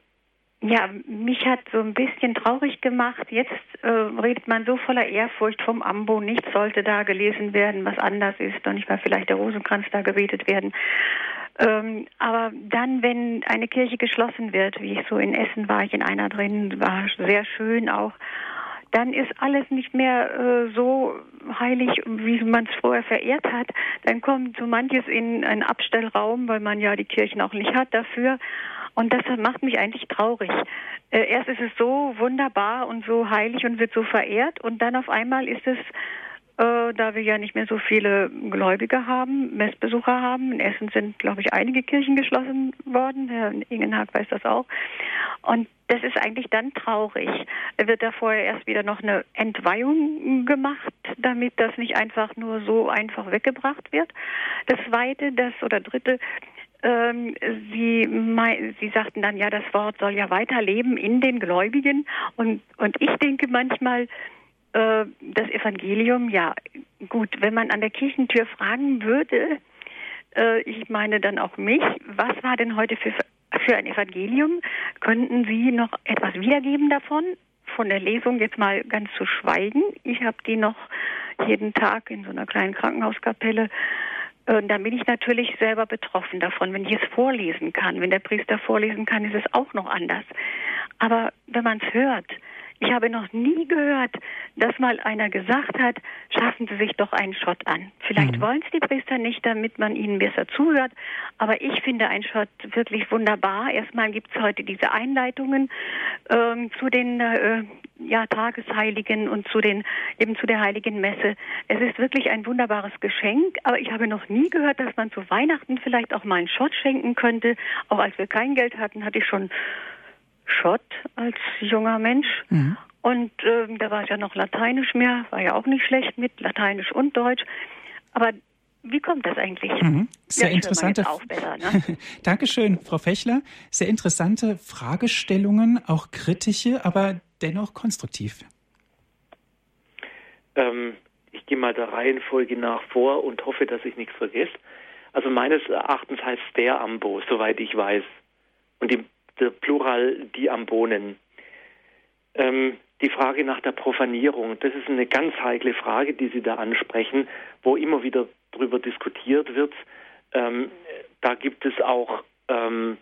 ja, mich hat so ein bisschen traurig gemacht. Jetzt äh, redet man so voller Ehrfurcht vom Ambo. Nichts sollte da gelesen werden, was anders ist. Noch nicht mal vielleicht der Rosenkranz da gebetet werden. Ähm, aber dann, wenn eine Kirche geschlossen wird, wie ich so in Essen war, ich in einer drin, war sehr schön auch dann ist alles nicht mehr äh, so heilig, wie man es vorher verehrt hat. Dann kommt so manches in einen Abstellraum, weil man ja die Kirchen auch nicht hat dafür. Und das macht mich eigentlich traurig. Äh, erst ist es so wunderbar und so heilig und wird so verehrt und dann auf einmal ist es äh, da wir ja nicht mehr so viele Gläubige haben, Messbesucher haben. In Essen sind, glaube ich, einige Kirchen geschlossen worden. Herr Ingenhag weiß das auch. Und das ist eigentlich dann traurig. Wird da vorher erst wieder noch eine Entweihung gemacht, damit das nicht einfach nur so einfach weggebracht wird. Das zweite, das oder dritte, ähm, Sie, Sie sagten dann, ja, das Wort soll ja weiterleben in den Gläubigen. Und, und ich denke manchmal, äh, das Evangelium, ja, gut, wenn man an der Kirchentür fragen würde, äh, ich meine dann auch mich. Was war denn heute für, für ein Evangelium? Könnten Sie noch etwas wiedergeben davon? Von der Lesung jetzt mal ganz zu schweigen. Ich habe die noch jeden Tag in so einer kleinen Krankenhauskapelle und dann bin ich natürlich selber betroffen davon, wenn ich es vorlesen kann. Wenn der Priester vorlesen kann, ist es auch noch anders. Aber wenn man es hört, ich habe noch nie gehört, dass mal einer gesagt hat, schaffen Sie sich doch einen Schott an. Vielleicht mhm. wollen es die Priester nicht, damit man ihnen besser zuhört, aber ich finde einen Schott wirklich wunderbar. Erstmal gibt es heute diese Einleitungen ähm, zu den äh, ja, Tagesheiligen und zu den eben zu der heiligen Messe. Es ist wirklich ein wunderbares Geschenk, aber ich habe noch nie gehört, dass man zu Weihnachten vielleicht auch mal einen Schott schenken könnte. Auch als wir kein Geld hatten, hatte ich schon Schott als junger Mensch. Mhm. Und äh, da war es ja noch Lateinisch mehr, war ja auch nicht schlecht mit Lateinisch und Deutsch. Aber wie kommt das eigentlich? Mhm. Sehr ja, interessante. Besser, ne? Dankeschön, Frau Fechler. Sehr interessante Fragestellungen, auch kritische, aber dennoch konstruktiv. Ähm, ich gehe mal der Reihenfolge nach vor und hoffe, dass ich nichts vergesse. Also meines Erachtens heißt der Ambo, soweit ich weiß. Und die der Plural die Ambonen. Ähm, die Frage nach der Profanierung, das ist eine ganz heikle Frage, die Sie da ansprechen, wo immer wieder darüber diskutiert wird. Ähm, da gibt es auch ähm,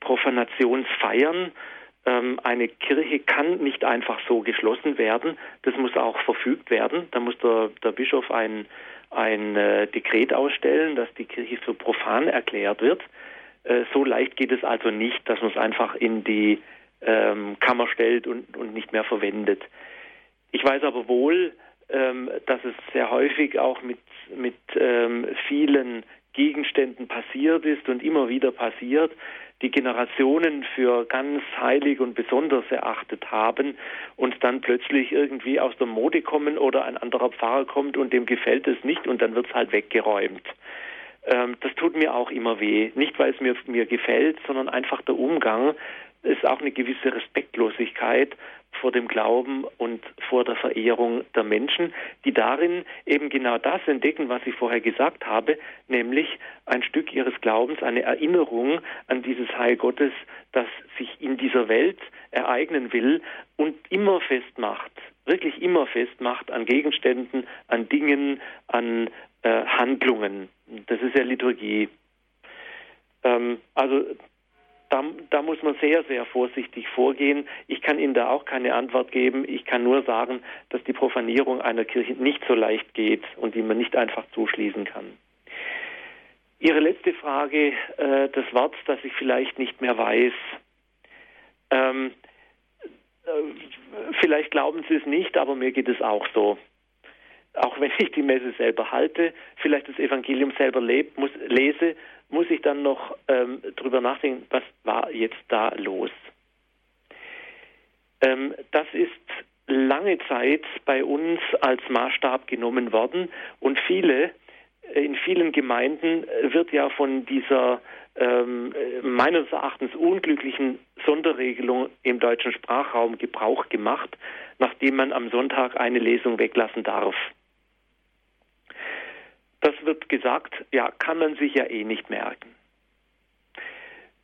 Profanationsfeiern. Ähm, eine Kirche kann nicht einfach so geschlossen werden. Das muss auch verfügt werden. Da muss der, der Bischof ein, ein äh, Dekret ausstellen, dass die Kirche für profan erklärt wird. Äh, so leicht geht es also nicht, dass man es einfach in die ähm, Kammer stellt und, und nicht mehr verwendet. Ich weiß aber wohl, ähm, dass es sehr häufig auch mit, mit ähm, vielen Gegenständen passiert ist und immer wieder passiert, die Generationen für ganz heilig und besonders erachtet haben und dann plötzlich irgendwie aus der Mode kommen oder ein anderer Pfarrer kommt und dem gefällt es nicht und dann wird es halt weggeräumt. Ähm, das tut mir auch immer weh. Nicht, weil es mir, mir gefällt, sondern einfach der Umgang ist auch eine gewisse Respektlosigkeit vor dem Glauben und vor der Verehrung der Menschen, die darin eben genau das entdecken, was ich vorher gesagt habe, nämlich ein Stück ihres Glaubens, eine Erinnerung an dieses Heil Gottes, das sich in dieser Welt ereignen will und immer festmacht, wirklich immer festmacht an Gegenständen, an Dingen, an äh, Handlungen. Das ist ja Liturgie. Ähm, also da, da, muss man sehr, sehr vorsichtig vorgehen. Ich kann Ihnen da auch keine Antwort geben. Ich kann nur sagen, dass die Profanierung einer Kirche nicht so leicht geht und die man nicht einfach zuschließen kann. Ihre letzte Frage, äh, das Wort, das ich vielleicht nicht mehr weiß. Ähm, äh, vielleicht glauben Sie es nicht, aber mir geht es auch so auch wenn ich die Messe selber halte, vielleicht das Evangelium selber leb, muss, lese, muss ich dann noch ähm, drüber nachdenken, was war jetzt da los. Ähm, das ist lange Zeit bei uns als Maßstab genommen worden und viele, äh, in vielen Gemeinden wird ja von dieser ähm, meines Erachtens unglücklichen Sonderregelung im deutschen Sprachraum Gebrauch gemacht, nachdem man am Sonntag eine Lesung weglassen darf. Das wird gesagt, ja, kann man sich ja eh nicht merken.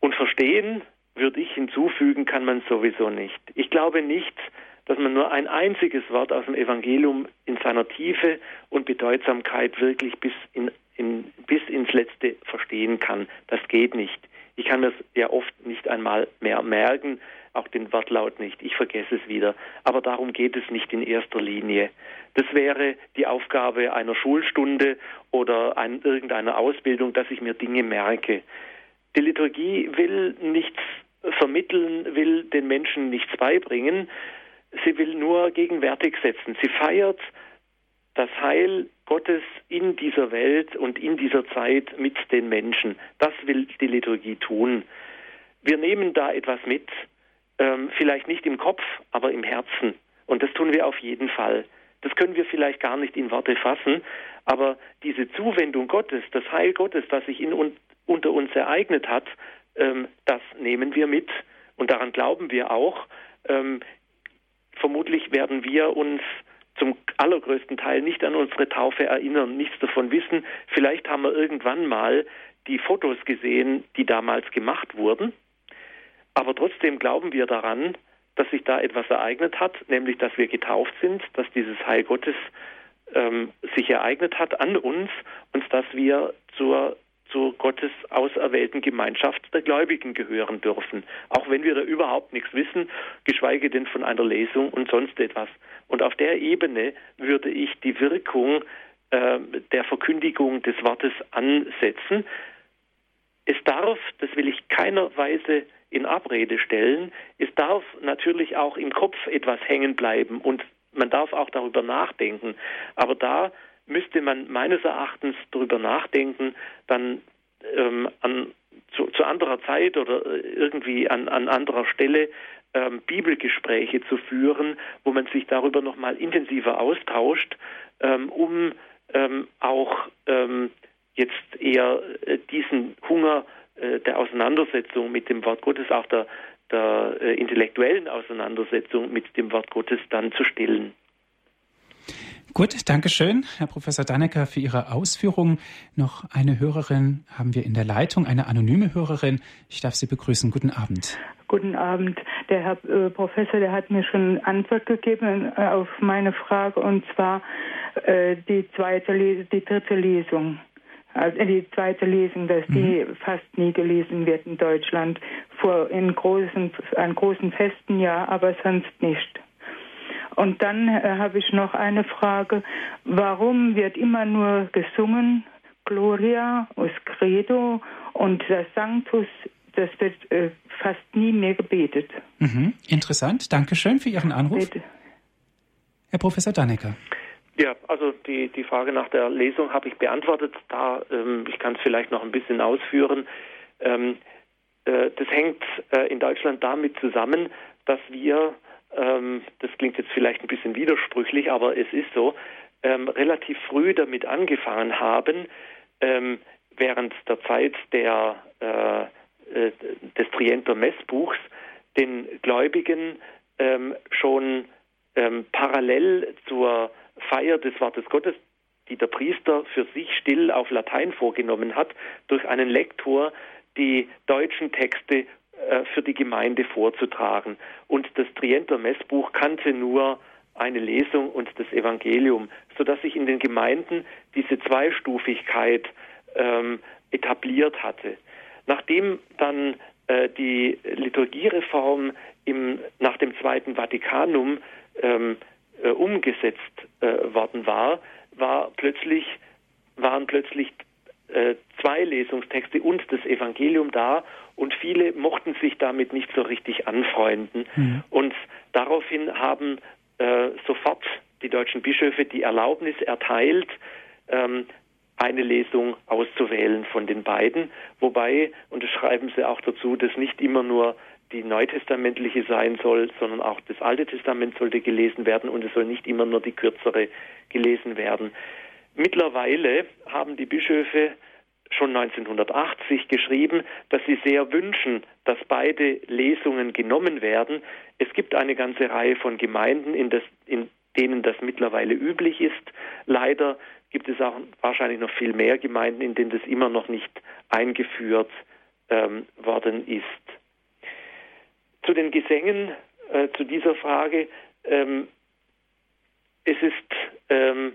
Und verstehen, würde ich hinzufügen, kann man sowieso nicht. Ich glaube nicht, dass man nur ein einziges Wort aus dem Evangelium in seiner Tiefe und Bedeutsamkeit wirklich bis, in, in, bis ins Letzte verstehen kann. Das geht nicht. Ich kann das ja oft nicht einmal mehr merken, auch den Wortlaut nicht. Ich vergesse es wieder. Aber darum geht es nicht in erster Linie. Das wäre die Aufgabe einer Schulstunde oder ein, irgendeiner Ausbildung, dass ich mir Dinge merke. Die Liturgie will nichts vermitteln, will den Menschen nichts beibringen. Sie will nur gegenwärtig setzen. Sie feiert das Heil Gottes in dieser Welt und in dieser Zeit mit den Menschen. Das will die Liturgie tun. Wir nehmen da etwas mit, ähm, vielleicht nicht im Kopf, aber im Herzen. Und das tun wir auf jeden Fall. Das können wir vielleicht gar nicht in Worte fassen, aber diese Zuwendung Gottes, das Heil Gottes, das sich in, un, unter uns ereignet hat, ähm, das nehmen wir mit und daran glauben wir auch. Ähm, vermutlich werden wir uns zum allergrößten Teil nicht an unsere Taufe erinnern, nichts davon wissen. Vielleicht haben wir irgendwann mal die Fotos gesehen, die damals gemacht wurden. Aber trotzdem glauben wir daran, dass sich da etwas ereignet hat, nämlich dass wir getauft sind, dass dieses Heil Gottes ähm, sich ereignet hat an uns und dass wir zur zur Gottes auserwählten Gemeinschaft der Gläubigen gehören dürfen, auch wenn wir da überhaupt nichts wissen, geschweige denn von einer Lesung und sonst etwas. Und auf der Ebene würde ich die Wirkung äh, der Verkündigung des Wortes ansetzen. Es darf, das will ich keiner Weise in Abrede stellen, es darf natürlich auch im Kopf etwas hängen bleiben und man darf auch darüber nachdenken. Aber da müsste man meines Erachtens darüber nachdenken, dann ähm, an, zu, zu, anderer Zeit oder äh, irgendwie an, an anderer Stelle ähm, Bibelgespräche zu führen, wo man sich darüber nochmal intensiver austauscht, ähm, um ähm, auch ähm, jetzt eher äh, diesen Hunger der Auseinandersetzung mit dem Wort Gottes, auch der, der äh, intellektuellen Auseinandersetzung mit dem Wort Gottes dann zu stillen. Gut, danke schön, Herr Professor Dannecker, für Ihre Ausführungen. Noch eine Hörerin haben wir in der Leitung, eine anonyme Hörerin. Ich darf Sie begrüßen. Guten Abend. Guten Abend. Der Herr äh, Professor, der hat mir schon Antwort gegeben äh, auf meine Frage, und zwar äh, die zweite, die dritte Lesung. Also die zweite Lesung, dass mhm. die fast nie gelesen wird in Deutschland. Vor in großen, an großen Festen ja, aber sonst nicht. Und dann äh, habe ich noch eine Frage. Warum wird immer nur gesungen, Gloria, Us Credo und das Sanctus, das wird äh, fast nie mehr gebetet. Mhm. Interessant. Dankeschön für Ihren Anruf. Bitte. Herr Professor Dannecker. Ja, also die, die Frage nach der Lesung habe ich beantwortet. Da, ähm, ich kann es vielleicht noch ein bisschen ausführen. Ähm, äh, das hängt äh, in Deutschland damit zusammen, dass wir ähm, das klingt jetzt vielleicht ein bisschen widersprüchlich, aber es ist so, ähm, relativ früh damit angefangen haben, ähm, während der Zeit der, äh, äh, des Trienter Messbuchs den Gläubigen ähm, schon parallel zur Feier des Wortes Gottes, die der Priester für sich still auf Latein vorgenommen hat, durch einen Lektor die deutschen Texte äh, für die Gemeinde vorzutragen. Und das Trienter Messbuch kannte nur eine Lesung und das Evangelium, sodass sich in den Gemeinden diese Zweistufigkeit ähm, etabliert hatte. Nachdem dann äh, die Liturgiereform im, nach dem Zweiten Vatikanum ähm, äh, umgesetzt äh, worden war, war plötzlich, waren plötzlich äh, zwei Lesungstexte und das Evangelium da und viele mochten sich damit nicht so richtig anfreunden. Mhm. Und daraufhin haben äh, sofort die deutschen Bischöfe die Erlaubnis erteilt, ähm, eine Lesung auszuwählen von den beiden, wobei, und das schreiben sie auch dazu, dass nicht immer nur die neutestamentliche sein soll, sondern auch das Alte Testament sollte gelesen werden und es soll nicht immer nur die kürzere gelesen werden. Mittlerweile haben die Bischöfe schon 1980 geschrieben, dass sie sehr wünschen, dass beide Lesungen genommen werden. Es gibt eine ganze Reihe von Gemeinden, in, das, in denen das mittlerweile üblich ist. Leider gibt es auch wahrscheinlich noch viel mehr Gemeinden, in denen das immer noch nicht eingeführt ähm, worden ist. Zu den Gesängen, äh, zu dieser Frage. Ähm, es ist ähm,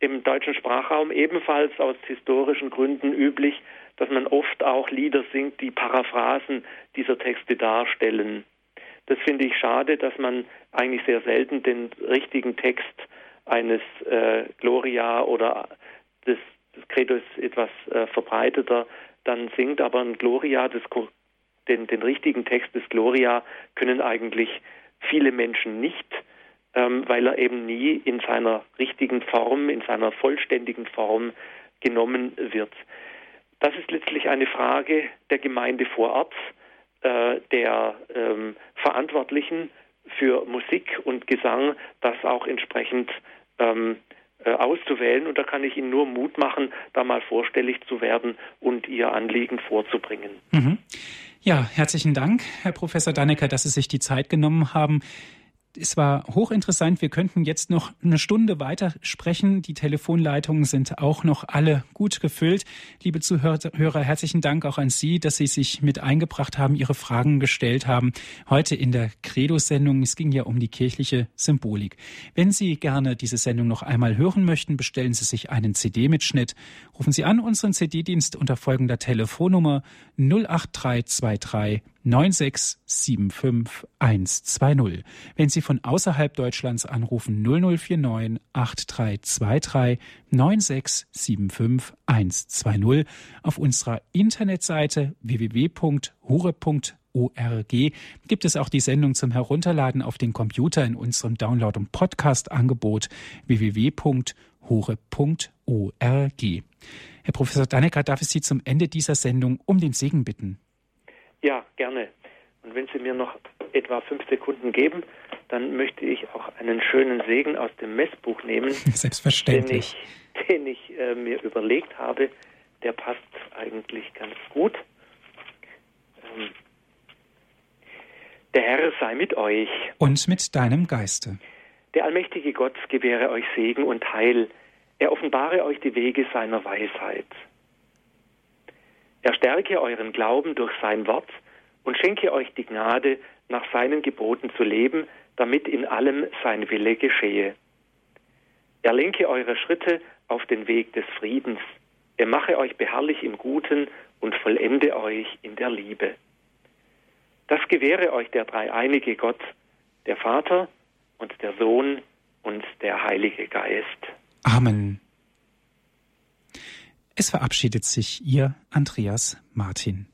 im deutschen Sprachraum ebenfalls aus historischen Gründen üblich, dass man oft auch Lieder singt, die Paraphrasen dieser Texte darstellen. Das finde ich schade, dass man eigentlich sehr selten den richtigen Text eines äh, Gloria oder des, des Credos etwas äh, verbreiteter dann singt, aber ein Gloria, das, den, den richtigen Text des Gloria können eigentlich viele Menschen nicht ähm, weil er eben nie in seiner richtigen Form, in seiner vollständigen Form genommen wird. Das ist letztlich eine Frage der Gemeinde vor Ort, äh, der ähm, Verantwortlichen für Musik und Gesang, das auch entsprechend ähm, äh, auszuwählen. Und da kann ich Ihnen nur Mut machen, da mal vorstellig zu werden und Ihr Anliegen vorzubringen. Mhm. Ja, herzlichen Dank, Herr Professor Dannecker, dass Sie sich die Zeit genommen haben. Es war hochinteressant. Wir könnten jetzt noch eine Stunde weiter sprechen. Die Telefonleitungen sind auch noch alle gut gefüllt. Liebe Zuhörer, herzlichen Dank auch an Sie, dass Sie sich mit eingebracht haben, Ihre Fragen gestellt haben. Heute in der Credo-Sendung. Es ging ja um die kirchliche Symbolik. Wenn Sie gerne diese Sendung noch einmal hören möchten, bestellen Sie sich einen CD-Mitschnitt. Rufen Sie an unseren CD-Dienst unter folgender Telefonnummer 08323 9675120. Wenn Sie von außerhalb Deutschlands anrufen 0049 8323 9675120 auf unserer Internetseite www.hure.org gibt es auch die Sendung zum Herunterladen auf den Computer in unserem Download- und Podcast-Angebot www.hure.org. Herr Professor Dannecker, darf ich Sie zum Ende dieser Sendung um den Segen bitten? Ja, gerne. Und wenn Sie mir noch etwa fünf Sekunden geben, dann möchte ich auch einen schönen Segen aus dem Messbuch nehmen. Selbstverständlich. Den ich, den ich äh, mir überlegt habe. Der passt eigentlich ganz gut. Ähm, der Herr sei mit euch. Und mit deinem Geiste. Der allmächtige Gott gewähre euch Segen und Heil. Er offenbare euch die Wege seiner Weisheit. Er stärke euren Glauben durch sein Wort und schenke euch die Gnade, nach seinen Geboten zu leben, damit in allem sein Wille geschehe. Er lenke eure Schritte auf den Weg des Friedens. Er mache euch beharrlich im Guten und vollende euch in der Liebe. Das gewähre euch der dreieinige Gott, der Vater und der Sohn und der Heilige Geist. Amen. Es verabschiedet sich Ihr Andreas Martin.